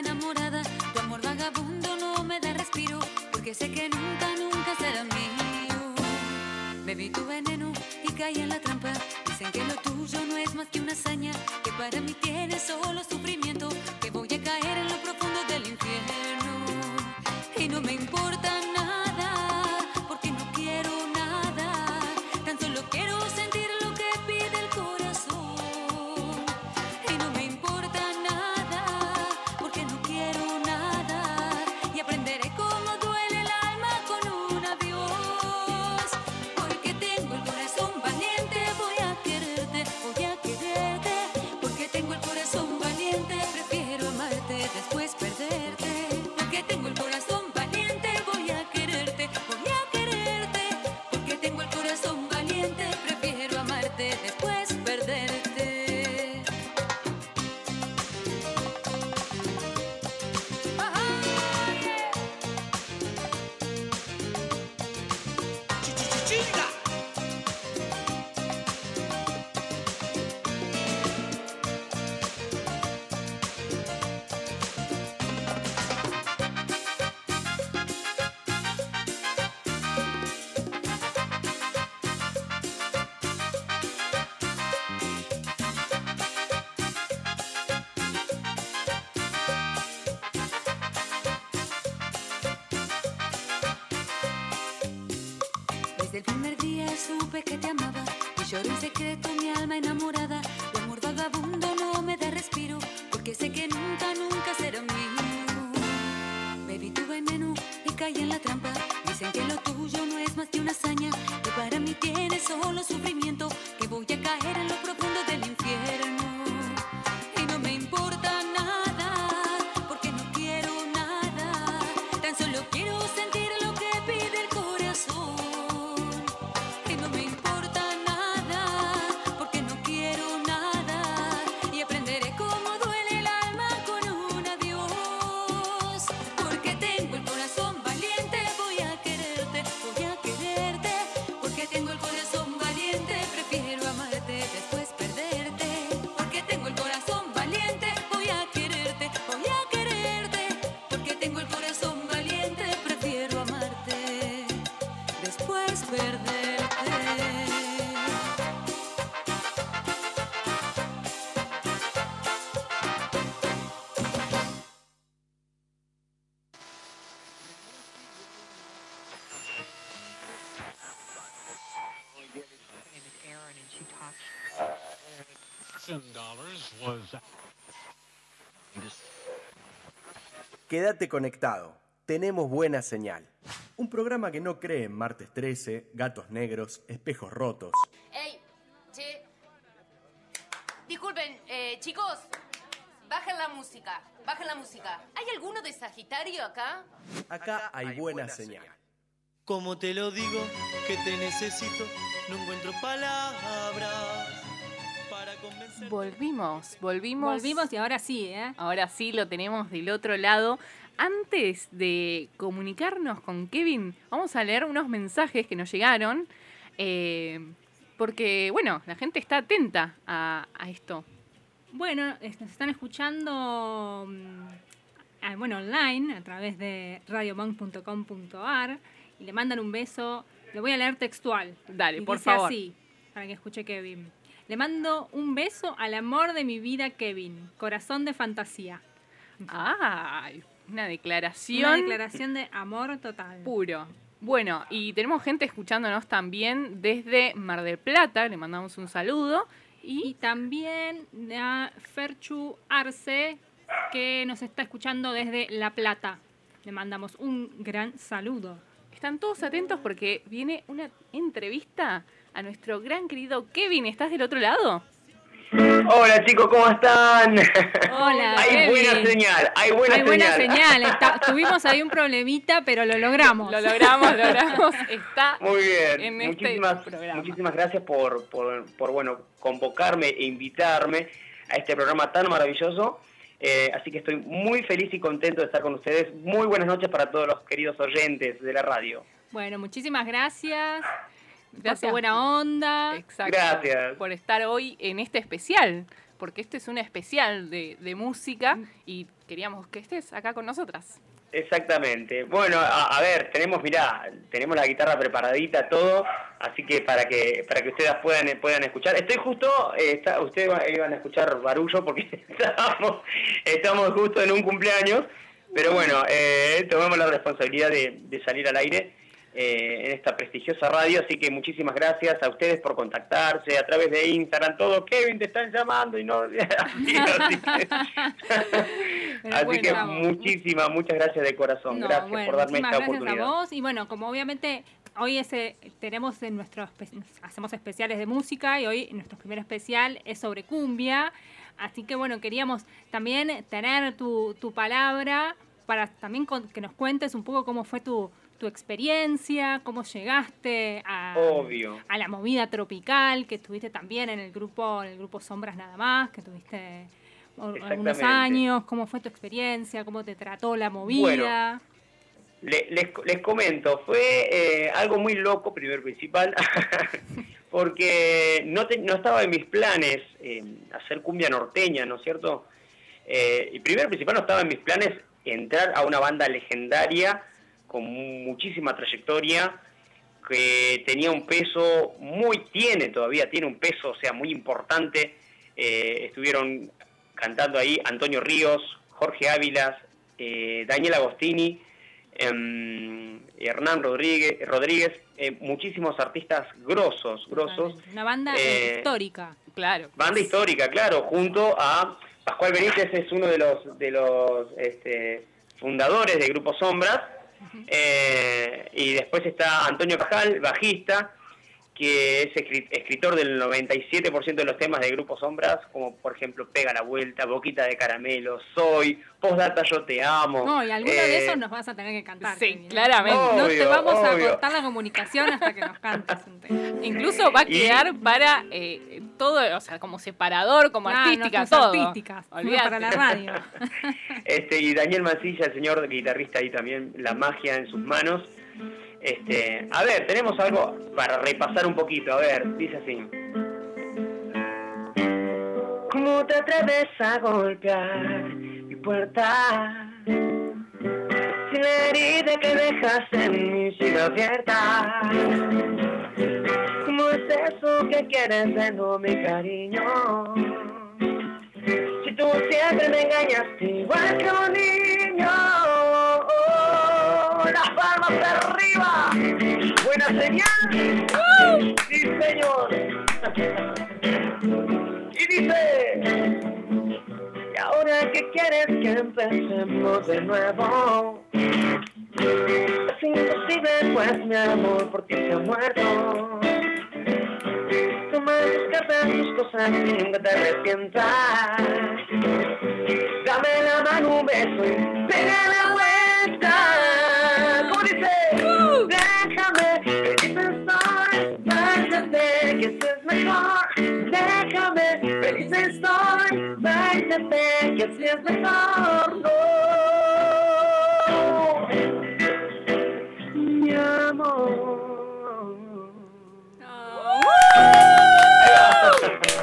día supe que te amaba y lloré en secreto mi alma enamorada. Tu amor vagabundo no me da respiro porque sé que nunca, nunca será mío. Bebí tu veneno y caí en la trampa. Dicen que lo tuyo no es más que una hazaña, que para mí tiene solo sufrimiento, Quédate conectado. Tenemos buena señal. Un programa que no cree en martes 13, gatos negros, espejos rotos. ¡Ey! Che. Disculpen, eh, chicos. Bajen la música. Bajen la música. ¿Hay alguno de Sagitario acá? Acá hay buena señal. Como te lo digo, que te necesito, no encuentro palabras. Volvimos, volvimos. Volvimos y ahora sí, ¿eh? Ahora sí lo tenemos del otro lado. Antes de comunicarnos con Kevin, vamos a leer unos mensajes que nos llegaron. eh, porque, bueno, la gente está atenta a, a esto. Bueno, es- nos están escuchando mm, ah, bueno, online a través de radiomonk.com.ar y le mandan un beso. Lo voy a leer textual. Dale, Y por dice favor. así, para que escuche Kevin. Le mando un beso al amor de mi vida, Kevin. Corazón de fantasía. ¡Ay! Una declaración. Una declaración de amor total. puro. Bueno, y tenemos gente escuchándonos también desde Mar del Plata, le mandamos un saludo. Y también a Ferchu Arce, que nos está escuchando desde La Plata. Le mandamos un gran saludo. Están todos atentos porque viene una entrevista a nuestro gran querido Kevin. ¿Estás del otro lado? Hola chicos, ¿cómo están? Hola, hay Kevin. buena señal, hay buena Hay buena señal. señal. está- tuvimos ahí un problemita, pero lo logramos. Lo logramos, lo logramos. Está Muy bien, en este muchísimas, programa. muchísimas gracias por, por, por, bueno, convocarme e invitarme a este programa tan maravilloso. Eh, así que estoy muy feliz y contento de estar con ustedes. Muy buenas noches para todos los queridos oyentes de la radio. Bueno, muchísimas gracias. Por Gracias. tu buena onda. Exacto. Gracias. Por estar hoy en este especial. Porque este es un especial de, de música y queríamos que estés acá con nosotras. Exactamente. Bueno, a, a ver, tenemos, mirá, tenemos la guitarra preparadita, todo, así que para que para que ustedes puedan puedan escuchar. Estoy justo, eh, está- ustedes va- iban a escuchar barullo porque estamos, estamos justo en un cumpleaños, pero bueno, eh, tomamos la responsabilidad de, de salir al aire en esta prestigiosa radio, así que muchísimas gracias a ustedes por contactarse a través de Instagram, todo, Kevin, te están llamando y no... así, así que- Así bueno, que muchísimas, muchas gracias de corazón. No, gracias bueno, por darme esta gracias oportunidad. a vos. Y bueno, como obviamente hoy ese, tenemos en nuestro espe- hacemos especiales de música y hoy nuestro primer especial es sobre cumbia. Así que bueno, queríamos también tener tu, tu palabra para también con- que nos cuentes un poco cómo fue tu, tu experiencia, cómo llegaste a, Obvio. a la movida tropical, que estuviste también en el grupo, en el grupo Sombras Nada Más, que tuviste algunos años, cómo fue tu experiencia, cómo te trató la movida. Le- les, les comento, fue eh, algo muy loco, primero principal, porque no, te- no estaba en mis planes eh, hacer cumbia norteña, ¿no es cierto? Eh, y primero principal no estaba en mis planes entrar a una banda legendaria con mu- muchísima trayectoria, que tenía un peso muy, tiene todavía, tiene un peso, o sea, muy importante. Eh, estuvieron cantando ahí Antonio Ríos, Jorge Ávilas, eh, Daniel Agostini, em, Hernán Rodríguez, Rodríguez eh, muchísimos artistas grosos, grosos. Una banda Eh, histórica. Claro. Banda histórica, claro, junto a Pascual Benítez es uno de los de los este, fundadores de Grupo Sombras eh, y después está Antonio Cajal, bajista, que es escri- escritor del 97% de los temas de Grupo Sombras, como por ejemplo Pega la Vuelta, Boquita de Caramelo, Soy, Postdata Yo Te Amo. No, y alguno eh, de esos nos vas a tener que cantar. Sí, ¿eh? claramente. No te Obvio, vamos a cortar la comunicación hasta que nos cantes un tema. Incluso va a Y- quedar para eh, todo, o sea, como separador, como Ah, artística, todo. artísticas, no para la radio. Este, y Daniel Mancilla, el señor guitarrista ahí también, la magia en sus manos. Este, a ver, tenemos algo para repasar un poquito, a ver, dice así. ¿Cómo te atreves a golpear mi puerta? Si la herida que dejaste en mí sigue abierta. ¿Cómo es eso que quieres de no mi cariño? Si tú siempre me engañaste igual que. Oh, las palmas arriba. Buena señal. Sí, señor. Y dice. ¿Y ahora qué quieres que empecemos de nuevo? Es imposible, pues mi amor por ti se ha muerto. Toma tus cartas, tus cosas y nunca te arrepientas. Dame la mano, un beso y pega váyate, que así es mejor. No, mi amor.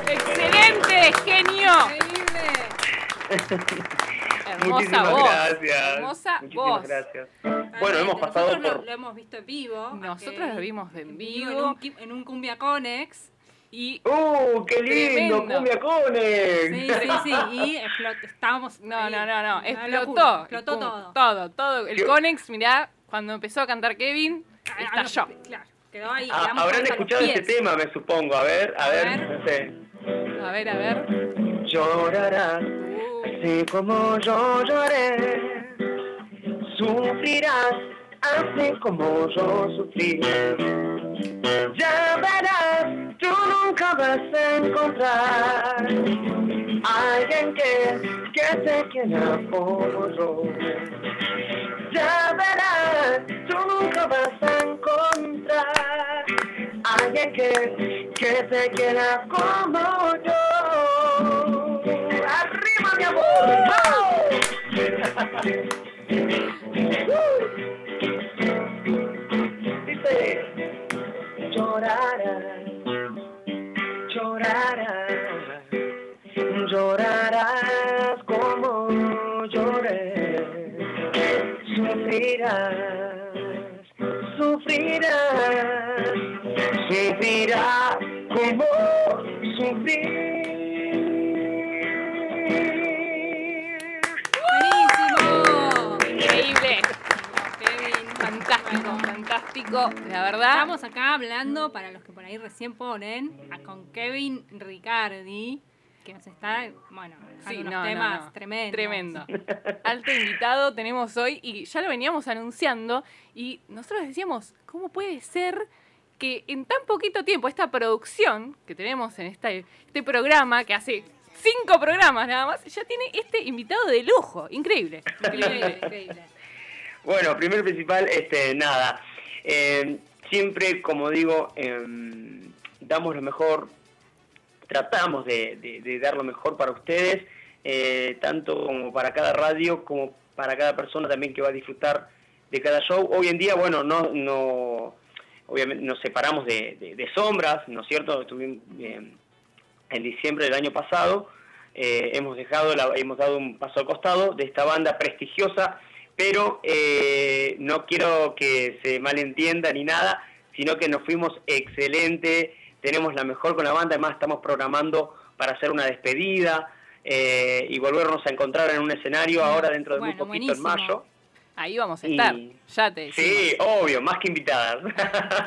¡Excelente! ¡Genio! Hermosa Muchísimas voz. gracias. Hermosa Muchísimas voz. gracias. Bueno, hemos pasado Nosotros lo, por... lo hemos visto en vivo. Nosotros lo vimos en en vivo. un, qui- en un Cumbia Conex. Y ¡Uh, qué lindo! Tremendo. ¡Cumbia Conex! Sí, sí, sí. Y explot- estábamos. No, ahí, no, no, no. Explotó. Explotó todo. Todo, todo. El Qué- Conex, mirá, cuando empezó a cantar Kevin, Ah, estalló. no, Claro, quedó ahí. Ah, Habrán escuchado este tema, me supongo. A ver, a, A ver, ver. no sé. A ver, a ver. Llorarás así como yo lloré. Sufrirás así como yo sufrí. Ya verás, tú nunca vas a encontrar alguien que, que te quiera como yo. Ya verás, tú nunca vas a encontrar alguien que, que te quiera como yo. ¡Arriba, mi amor! sufrirás, sufrirás como sufrí. ¡Buenísimo! Increíble. Kevin. Fantástico, fantástico. La verdad. Estamos acá hablando, para los que por ahí recién ponen, a- con Kevin Ricardi, que nos está, bueno, Sí, unos no, temas no. tremendos. Tremendo. Alto invitado tenemos hoy y ya lo veníamos anunciando y nosotros decíamos, ¿cómo puede ser que en tan poquito tiempo esta producción que tenemos en esta, este programa, que hace cinco programas nada más, ya tiene este invitado de lujo? Increíble. Increíble, increíble. Bueno, primero y principal, este, nada. eh, siempre, como digo, em, damos lo mejor, tratamos de, dar lo mejor para ustedes, eh, tanto como para cada radio, como para cada persona también que va a disfrutar de cada show. Hoy en día, bueno, no, no obviamente nos separamos de sombras, ¿no es cierto? Estuvimos eh, en diciembre del año pasado, eh, hemos dejado, la- hemos dado un paso al costado de esta banda prestigiosa, pero eh, no quiero que se malentienda ni nada, sino que nos fuimos excelente, tenemos la mejor con la banda, además estamos programando para hacer una despedida eh, y volvernos a encontrar en un escenario ahora dentro de Bueno, muy poquito buenísimo. en mayo. Ahí vamos a Y- estar, ya te decimos. Sí, obvio, más que invitadas.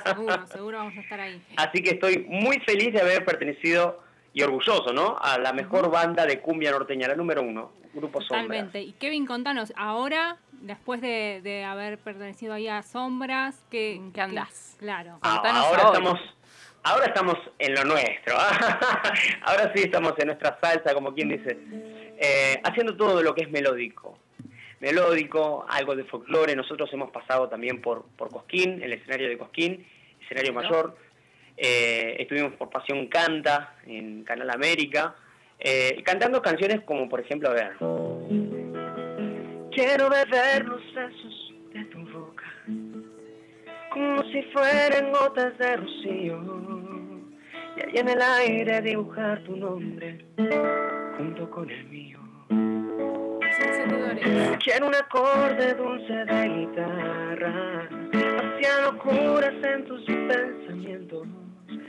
Seguro, seguro vamos a estar ahí. Así que estoy muy feliz de haber pertenecido y orgulloso, ¿no? A la mejor banda de cumbia norteña, la número uno, Grupo Sombra. Totalmente. Y Kevin, contanos, ahora, después de, de haber pertenecido ahí a Sombras, ¿qué, ¿En qué andás? claro. Ah, Contanos ahora ahora. estamos ahora estamos en lo nuestro. ahora sí estamos en nuestra salsa, como quien dice, eh, haciendo todo lo que es melódico. Melódico, algo de folclore. Nosotros hemos pasado también por, por Cosquín, el escenario de Cosquín, escenario mayor. Eh, estuvimos por Pasión Canta en Canal América, eh, cantando canciones como, por ejemplo, a ver. Quiero beber los besos como si fueran gotas de rocío y ahí en el aire dibujar tu nombre junto con el mío. Quiero un acorde dulce de guitarra, hacia locuras en tus pensamientos.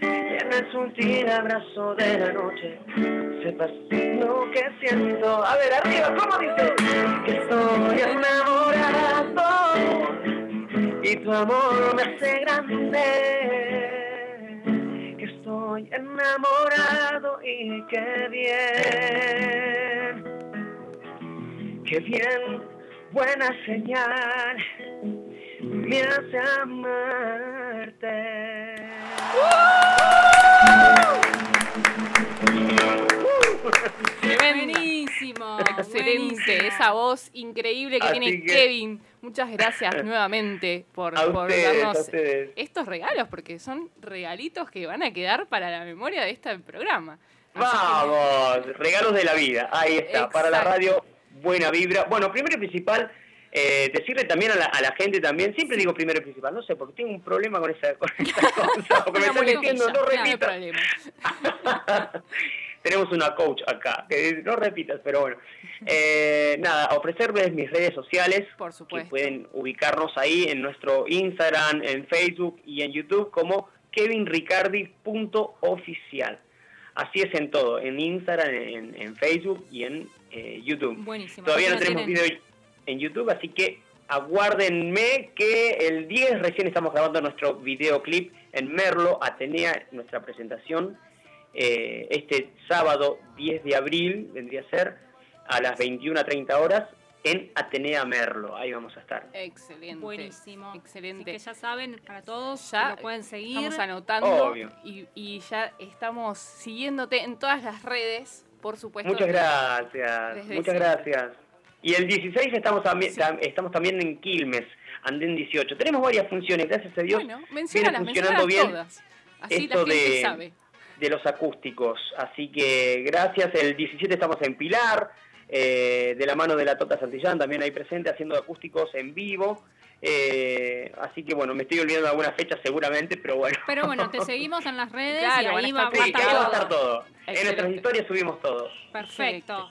El sutil abrazo de la noche, sepas lo que siento. A ver, arriba, ¿cómo dice? Que estoy enamorado y tu amor me hace grande. Que estoy enamorado y qué bien, qué bien, buena señal me hace amarte. Buenísimo. Excelente, buenísimo. esa voz increíble que Así tiene que- Kevin. Muchas gracias nuevamente por, por ustedes, darnos estos regalos, porque son regalitos que van a quedar para la memoria de este programa. Así que- Vamos, regalos de la vida. Ahí está, para la radio, buena vibra. Bueno, primero y principal, eh, decirle también a la, a la gente también, siempre digo primero y principal, no sé, porque tengo un problema con esa, con esa cosa, porque me están diciendo, no no. Tenemos una coach acá, que dice, no repitas, pero bueno. Eh, nada, ofrecerles mis redes sociales, Por que supuesto. pueden ubicarnos ahí en nuestro Instagram, en Facebook y en YouTube como kevinricardi.oficial. Así es en todo, en Instagram, en, en Facebook y en eh, YouTube. Buenísimo. Todavía no tenemos tienen. video en YouTube, así que aguárdenme que el 10 recién estamos grabando nuestro videoclip en Merlo, Atenea, nuestra presentación. Eh, este sábado 10 de abril vendría a ser a las 21 a 30 horas en Atenea Merlo. Ahí vamos a estar. Excelente. Buenísimo. Excelente. Así que ya saben, para todos, Ya lo pueden seguir. Estamos anotando Obvio. y, y ya estamos siguiéndote en todas las redes, por supuesto. Muchas gracias, muchas siempre. gracias. Y el 16 estamos también, tam- estamos también en Quilmes, Andén 18. Tenemos varias funciones, gracias a Dios. Bueno, viene menciónalas, funcionando menciónalas bien todas. Así esto la gente de- sabe. De los acústicos. Así que gracias. El 17 estamos en Pilar, eh, de la mano de la Tota Santillán, también ahí presente, haciendo acústicos en vivo. Eh, así que bueno, me estoy olvidando de algunas fechas seguramente, pero bueno. Pero bueno, te seguimos en las redes Claro, y ahí va, Sí, va a estar va a todo. estar todo. En nuestras historias subimos todo. Perfecto.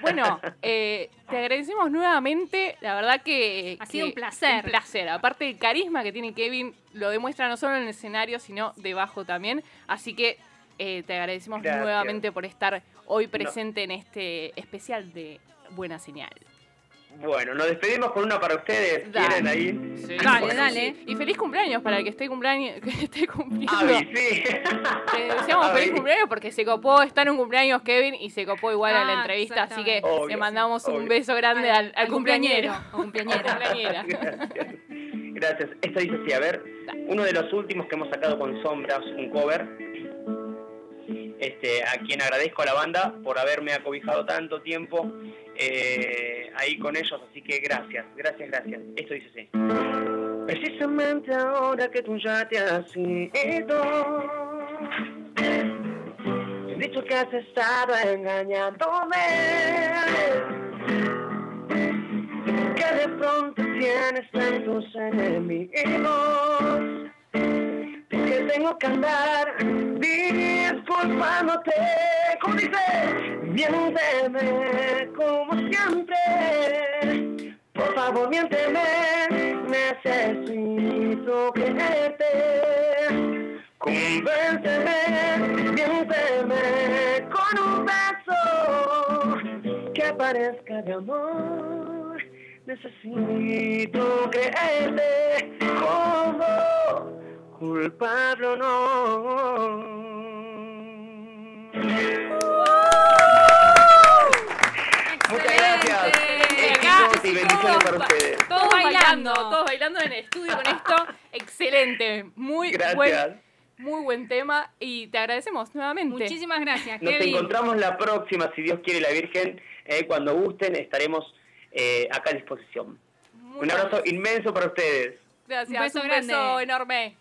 Bueno, eh, te agradecemos nuevamente. La verdad que. Ha sido que un placer. Un placer. Aparte del carisma que tiene Kevin, lo demuestra no solo en el escenario, sino debajo también. Así que eh, te agradecemos Gracias. nuevamente por estar hoy presente en este especial de Buena Señal. Bueno, nos despedimos con una para ustedes. Dale. ¿Quieren ahí? Sí, Dale, dale. sí. Y feliz cumpleaños para el que esté, cumpleaños, que esté cumpliendo. Avi, sí. Te deseamos feliz cumpleaños porque se copó, está en un cumpleaños Kevin y se copó igual a la Ah, entrevista, así que Obvio, le mandamos un obvio. beso grande al, al cumpleañero. o cumpleañera. Cumpleañera. Gracias. Gracias. Esto dice así, a ver, uno de los últimos que hemos sacado con Sombras, un cover, este, a quien agradezco a la banda por haberme acobijado tanto tiempo eh, ahí con ellos, así que gracias, gracias, gracias. Esto dice así. Precisamente ahora que tú ya te has ido, han dicho que has estado engañándome que de pronto tienes tantos enemigos tengo que andar disculpándote como dice miénteme como siempre. Por favor miénteme necesito creerte convénceme miénteme con un beso que parezca de amor. Necesito creerte como culpable o no. Muchas gracias. Éxitos y bendiciones para ustedes. Todos bailando, todos bailando en el estudio con esto. Excelente. Muy Gracias. buen, muy buen tema y te agradecemos nuevamente. Muchísimas gracias, Nos encontramos la próxima, si Dios quiere la Virgen. eh, cuando gusten, estaremos eh, acá a disposición. Un abrazo inmenso para ustedes. Gracias. Un beso un beso enorme.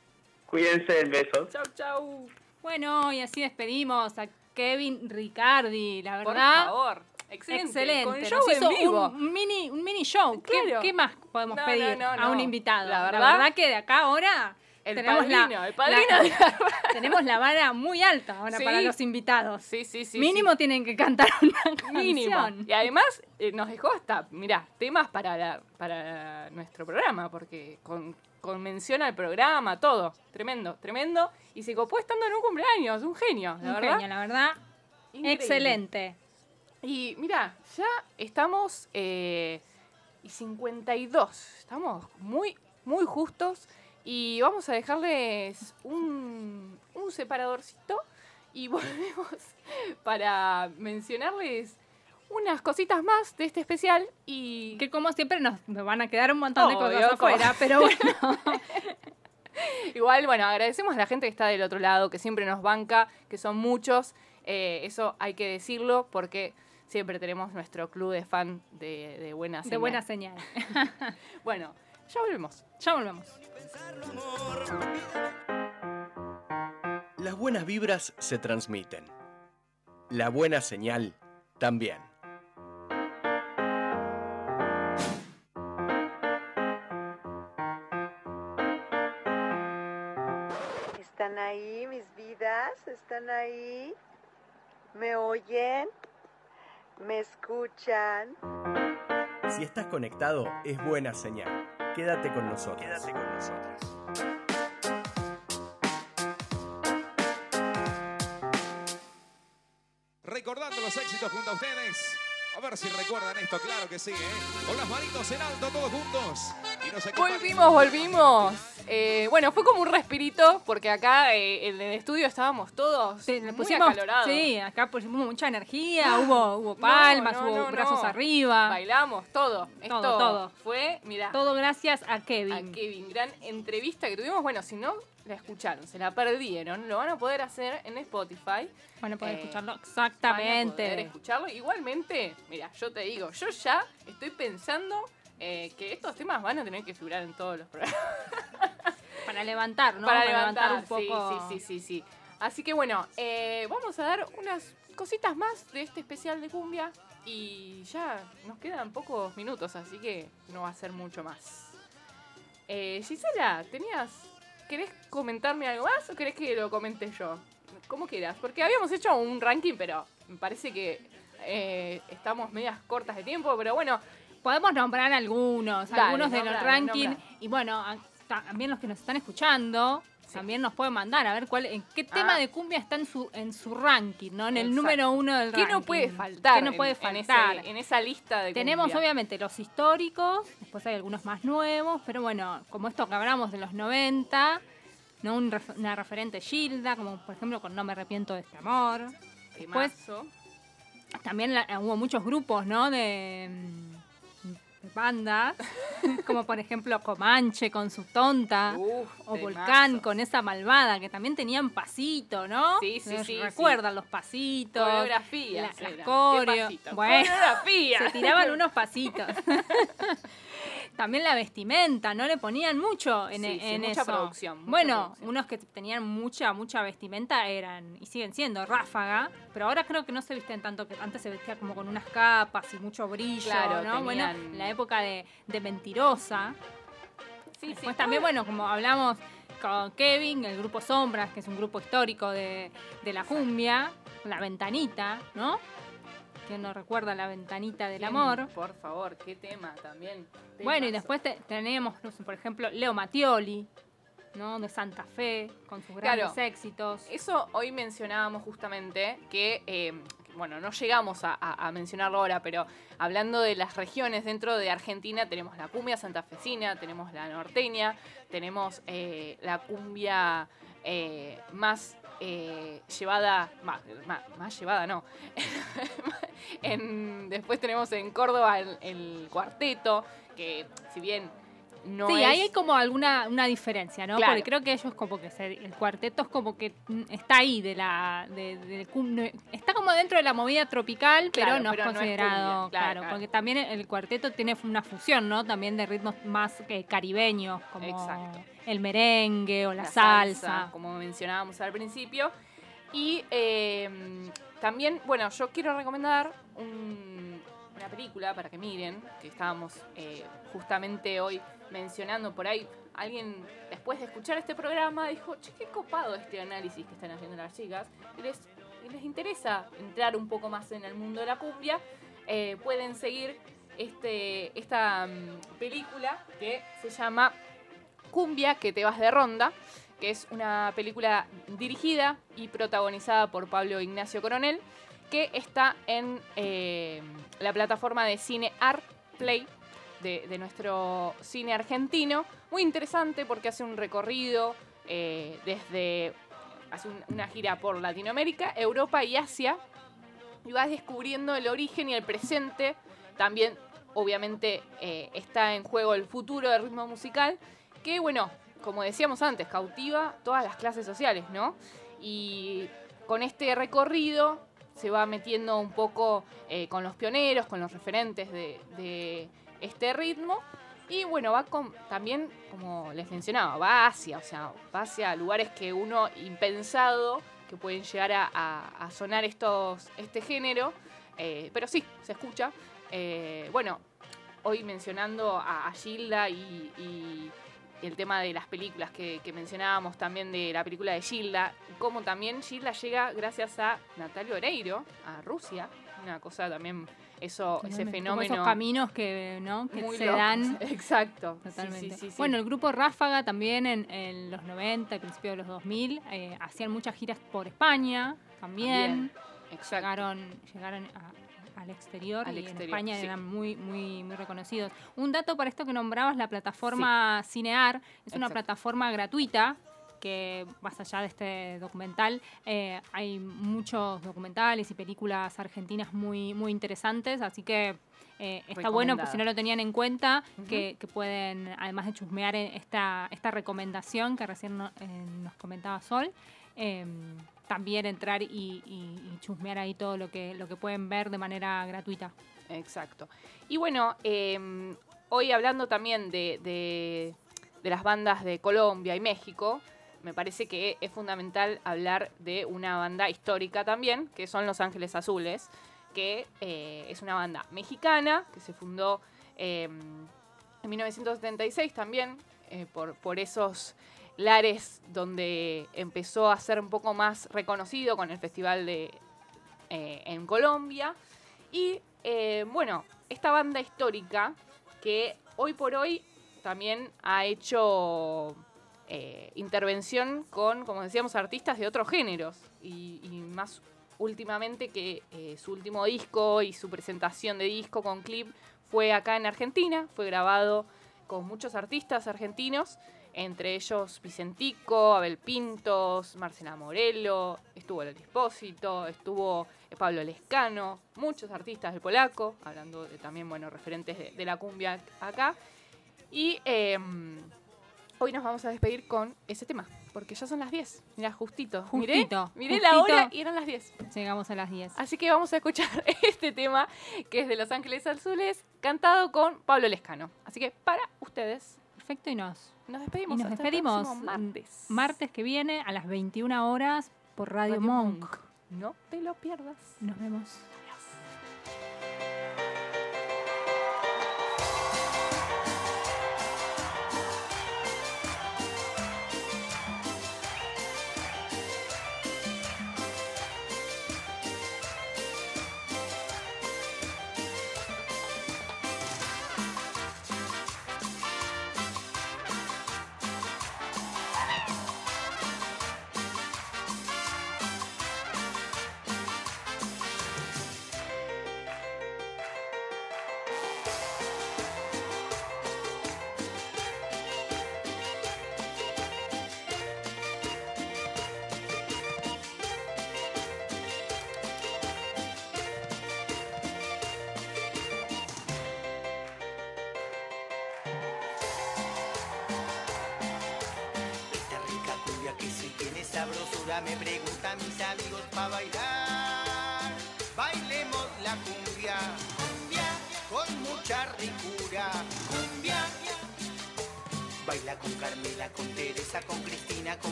Cuídense, besos. Chau, chau. Bueno, y así despedimos a Kevin Ricardi, la Por verdad. favor. Excelente. Excelente. Con Nos show hizo en vivo. Un, mini, un mini show. ¿Qué, Claro. qué más podemos No, pedir no, no, a un invitado? La verdad- que de acá ahora El tenemos la- padrino, el padrino la- de la tenemos la vara muy alta ahora Sí. para los invitados. Sí, sí, sí. Mínimo tienen que cantar una canción. Mínimo. Y además eh, nos dejó hasta, mirá, temas para, la- para nuestro programa, porque con, con mención al programa, todo. Tremendo, tremendo. Y se copó estando en un cumpleaños, un genio, la Un verdad. genio, la verdad. Increíble. Excelente. Y mira, ya estamos eh, y 52. Estamos muy, muy justos. Y vamos a dejarles un, un separadorcito. Y volvemos para mencionarles unas cositas más de este especial. Y Que como siempre nos van a quedar un montón de cosas afuera, pero bueno. Igual, bueno, agradecemos a la gente que está del otro lado, que siempre nos banca, que son muchos. Eh, eso hay que decirlo porque siempre tenemos nuestro club de fan de, de buena de señal. buena señal. Bueno, ya volvemos. Ya volvemos. Las buenas vibras se transmiten. La buena señal también. ¿Están ahí mis vidas? ¿Están ahí? ¿Me oyen? ¿Me escuchan? Si estás conectado, es buena señal. Quédate con nosotros. Quédate con nosotros. recordando los éxitos junto a ustedes. A ver si recuerdan esto, claro que sí, ¿eh? Con las manitos en alto todos juntos. Y nos Volvimos, volvimos. Eh, bueno, fue como un respirito, porque acá eh, en el estudio estábamos todos Sí, muy pusimos, acalorados. sí, acá pusimos mucha energía, hubo, hubo palmas, No, no, hubo no, brazos no. arriba. Bailamos, todo. Esto Todo, todo. Fue, mirá, Todo gracias a a Kevin. Kevin. Gran entrevista que tuvimos. Bueno, si no la escucharon, se la perdieron, lo van a poder hacer en Spotify. Van a poder Eh, escucharlo Van a poder exactamente. escucharlo. Igualmente, mira, yo te digo, yo ya estoy pensando eh, que estos temas van a tener que figurar en todos los programas. Para levantar, ¿no? Para levantar, un poco. Sí, sí, sí, sí, sí. Así que bueno, eh, vamos a dar unas cositas más de este especial de cumbia. Y ya nos quedan pocos minutos, así que no va a ser mucho más. Eh, Gisela, ¿tenías. ¿Querés comentarme algo más o querés que lo comente yo? Como quieras, porque habíamos hecho un ranking, pero me parece que eh, estamos medias cortas de tiempo, pero bueno, Podemos nombrar algunos, Dale, algunos de los nombralo, ranking. nombralo. Y bueno, también los que nos están escuchando, también nos pueden mandar a ver cuál, en qué tema Ah. de cumbia está en su, en su ranking, ¿no? En el Exacto. número uno del ¿qué ranking. no puede faltar? ¿Qué no en- puede en faltar? ese- en esa lista de Tenemos cumbia? obviamente los históricos, después hay algunos más nuevos, pero bueno, como esto que hablamos de los 90, ¿no? Un ref- una referente Gilda, como por ejemplo con No me arrepiento de este amor. Después también la- hubo muchos grupos, ¿no? De, mm, de bandas, como por ejemplo Comanche con su tonta, Uf, o. Volcán con esa malvada, que también tenían pasito, ¿no? Sí, sí, ¿Les sí, Recuerdan los pasitos. La- las ¿Qué coreo. Bueno, Coreografías. se tiraban unos pasitos. También la vestimenta, ¿no? Le ponían mucho en, Sí, sí, en mucha eso. producción, mucha bueno, producción. unos que tenían mucha, mucha vestimenta eran, y siguen siendo, ráfaga, pero ahora creo que no se visten tanto, que antes se vestía como con unas capas y mucho brillo, Claro, ¿no? Bueno, tenían- en la época de, de Mentirosa. Sí, Después también, bueno, como hablamos con Kevin, el grupo Sombras, que es un grupo histórico de, de la cumbia, La Ventanita, ¿no? Que nos recuerda la ventanita del amor. Por favor, qué tema también. Bueno, y después te- tenemos, no sé, por ejemplo, Leo Mattioli, ¿no? De Santa Fe, con sus grandes Claro. éxitos. Eso hoy mencionábamos justamente que, eh, bueno, no llegamos a, a- a mencionarlo ahora, pero hablando de las regiones dentro de Argentina, tenemos la cumbia santafesina, tenemos la norteña, tenemos eh, la cumbia eh, más eh, llevada, más, más- más llevada no, En- después tenemos en Córdoba el, el cuarteto, que si bien no sí, es... ahí hay como alguna una diferencia, ¿no? Claro. Porque creo que ellos como que se- el cuarteto es como que mm, está ahí de la de, de está como dentro de la movida tropical, pero Claro, no pero no es considerado, cumbia, claro, claro, porque también el cuarteto tiene una fusión, ¿no? También de ritmos más eh, caribeños, como Exacto. el merengue o la, la salsa. como mencionábamos al principio. Y eh, también, bueno, yo quiero recomendar un- una película para que miren, que estábamos eh, justamente hoy mencionando por ahí. Alguien, después de escuchar este programa, dijo, che, qué copado este análisis que están haciendo las chicas. Y les, y les interesa entrar un poco más en el mundo de la cumbia. eh, pueden seguir este, esta mm, película que se llama Cumbia, que te vas de ronda, que es una película dirigida y protagonizada por Pablo Ignacio Coronel, que está en eh, la plataforma de cine Art Play de, nuestro cine argentino. Muy interesante porque hace un recorrido eh, desde. hace un- una gira por Latinoamérica, Europa y Asia. Y vas descubriendo el origen y el presente. También, obviamente, eh, está en juego el futuro del ritmo musical. Que, bueno, como decíamos antes, cautiva todas las clases sociales, ¿no? Y con este recorrido se va metiendo un poco eh, con los pioneros, con los referentes de este ritmo. Y bueno, va con, también, como les mencionaba, va hacia, o sea, va hacia lugares que uno impensado, que pueden llegar a, a- sonar estos, este género. Eh, pero sí, se escucha. Eh, bueno, hoy mencionando a, Gilda y, el tema de las películas que, que mencionábamos también de la película de Gilda, como también Gilda llega gracias a Natalia Oreiro, a Rusia, una cosa también, eso, ese Como fenómeno. esos caminos que, ¿no? que se locos. dan. Exacto. Totalmente. sí, sí, sí. Bueno, el grupo Ráfaga también en, en los 90, principios de los 2000, eh, hacían muchas giras por España también. Llegaron, llegaron a- al exterior Al y exterior, en España sí. eran muy, muy, muy reconocidos. Un dato para esto que nombrabas, la plataforma Cinear, es una Exacto. plataforma gratuita que más allá de este documental, eh, hay muchos documentales y películas argentinas muy, muy interesantes, así que eh, está bueno, pues si no lo tenían en cuenta, que, que pueden, además de chusmear esta, esta recomendación que recién no- eh, nos comentaba Sol, eh, también entrar y, y- y chusmear ahí todo lo que, lo que pueden ver de manera gratuita. Exacto. Y bueno, eh, hoy hablando también de, de- de las bandas de Colombia y México, me parece que es fundamental hablar de una banda histórica también, que son Los Ángeles Azules, que eh, es una banda mexicana que se fundó eh, en 1976 también, eh, por, por esos lares donde empezó a ser un poco más reconocido con el festival de, eh, en Colombia. Y bueno, esta banda histórica que hoy por hoy también ha hecho eh, intervención con, como decíamos, artistas de otros géneros. Y, más últimamente que eh, su último disco y su presentación de disco con clip fue acá en Argentina. Fue grabado con muchos artistas argentinos, entre ellos Vicentico, Abel Pintos, Marcela Morelo, estuvo El Dispósito, estuvo eh, Pablo Lescano, muchos artistas del polaco, hablando de también, bueno, referentes de, la cumbia acá. Y eh, hoy nos vamos a despedir con ese tema, porque ya son las 10. Mirá, justito. Justito, Miré, miré la hora y eran las 10. Llegamos a las 10. Así que vamos a escuchar este tema que es de Los Ángeles Azules, cantado con Pablo Lescano. Así que para ustedes. Perfecto, y nos, Nos y despedimos. nos hasta despedimos martes. martes que viene a las 21 horas por Radio, Radio Monk. Monk. No te lo pierdas. Nos vemos.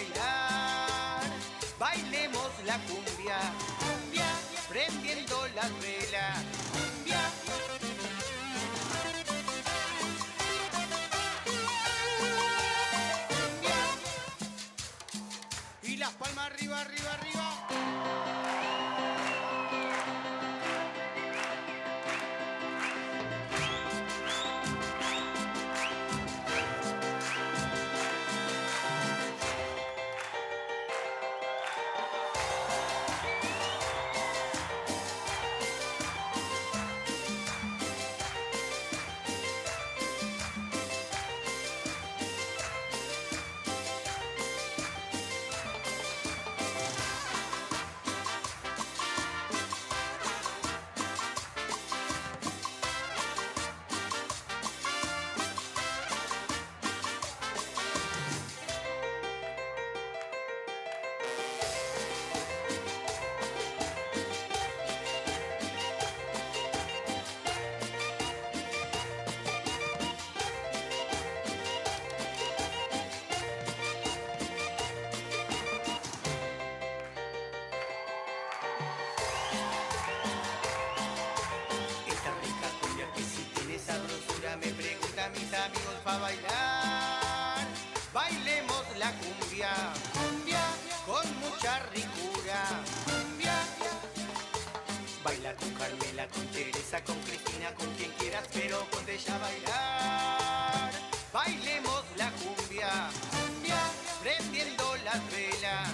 Bailar. Bailemos la cumbia, prendiendo las velas, cumbia. Y las palmas arriba, arriba, arriba. Mis amigos para bailar. Bailemos la cumbia, cumbia con mucha ricura, cumbia. Baila con Carmela, con Teresa, con Cristina, con quien quieras, pero ponte ya bailar. Bailemos la cumbia, cumbia, prendiendo las velas,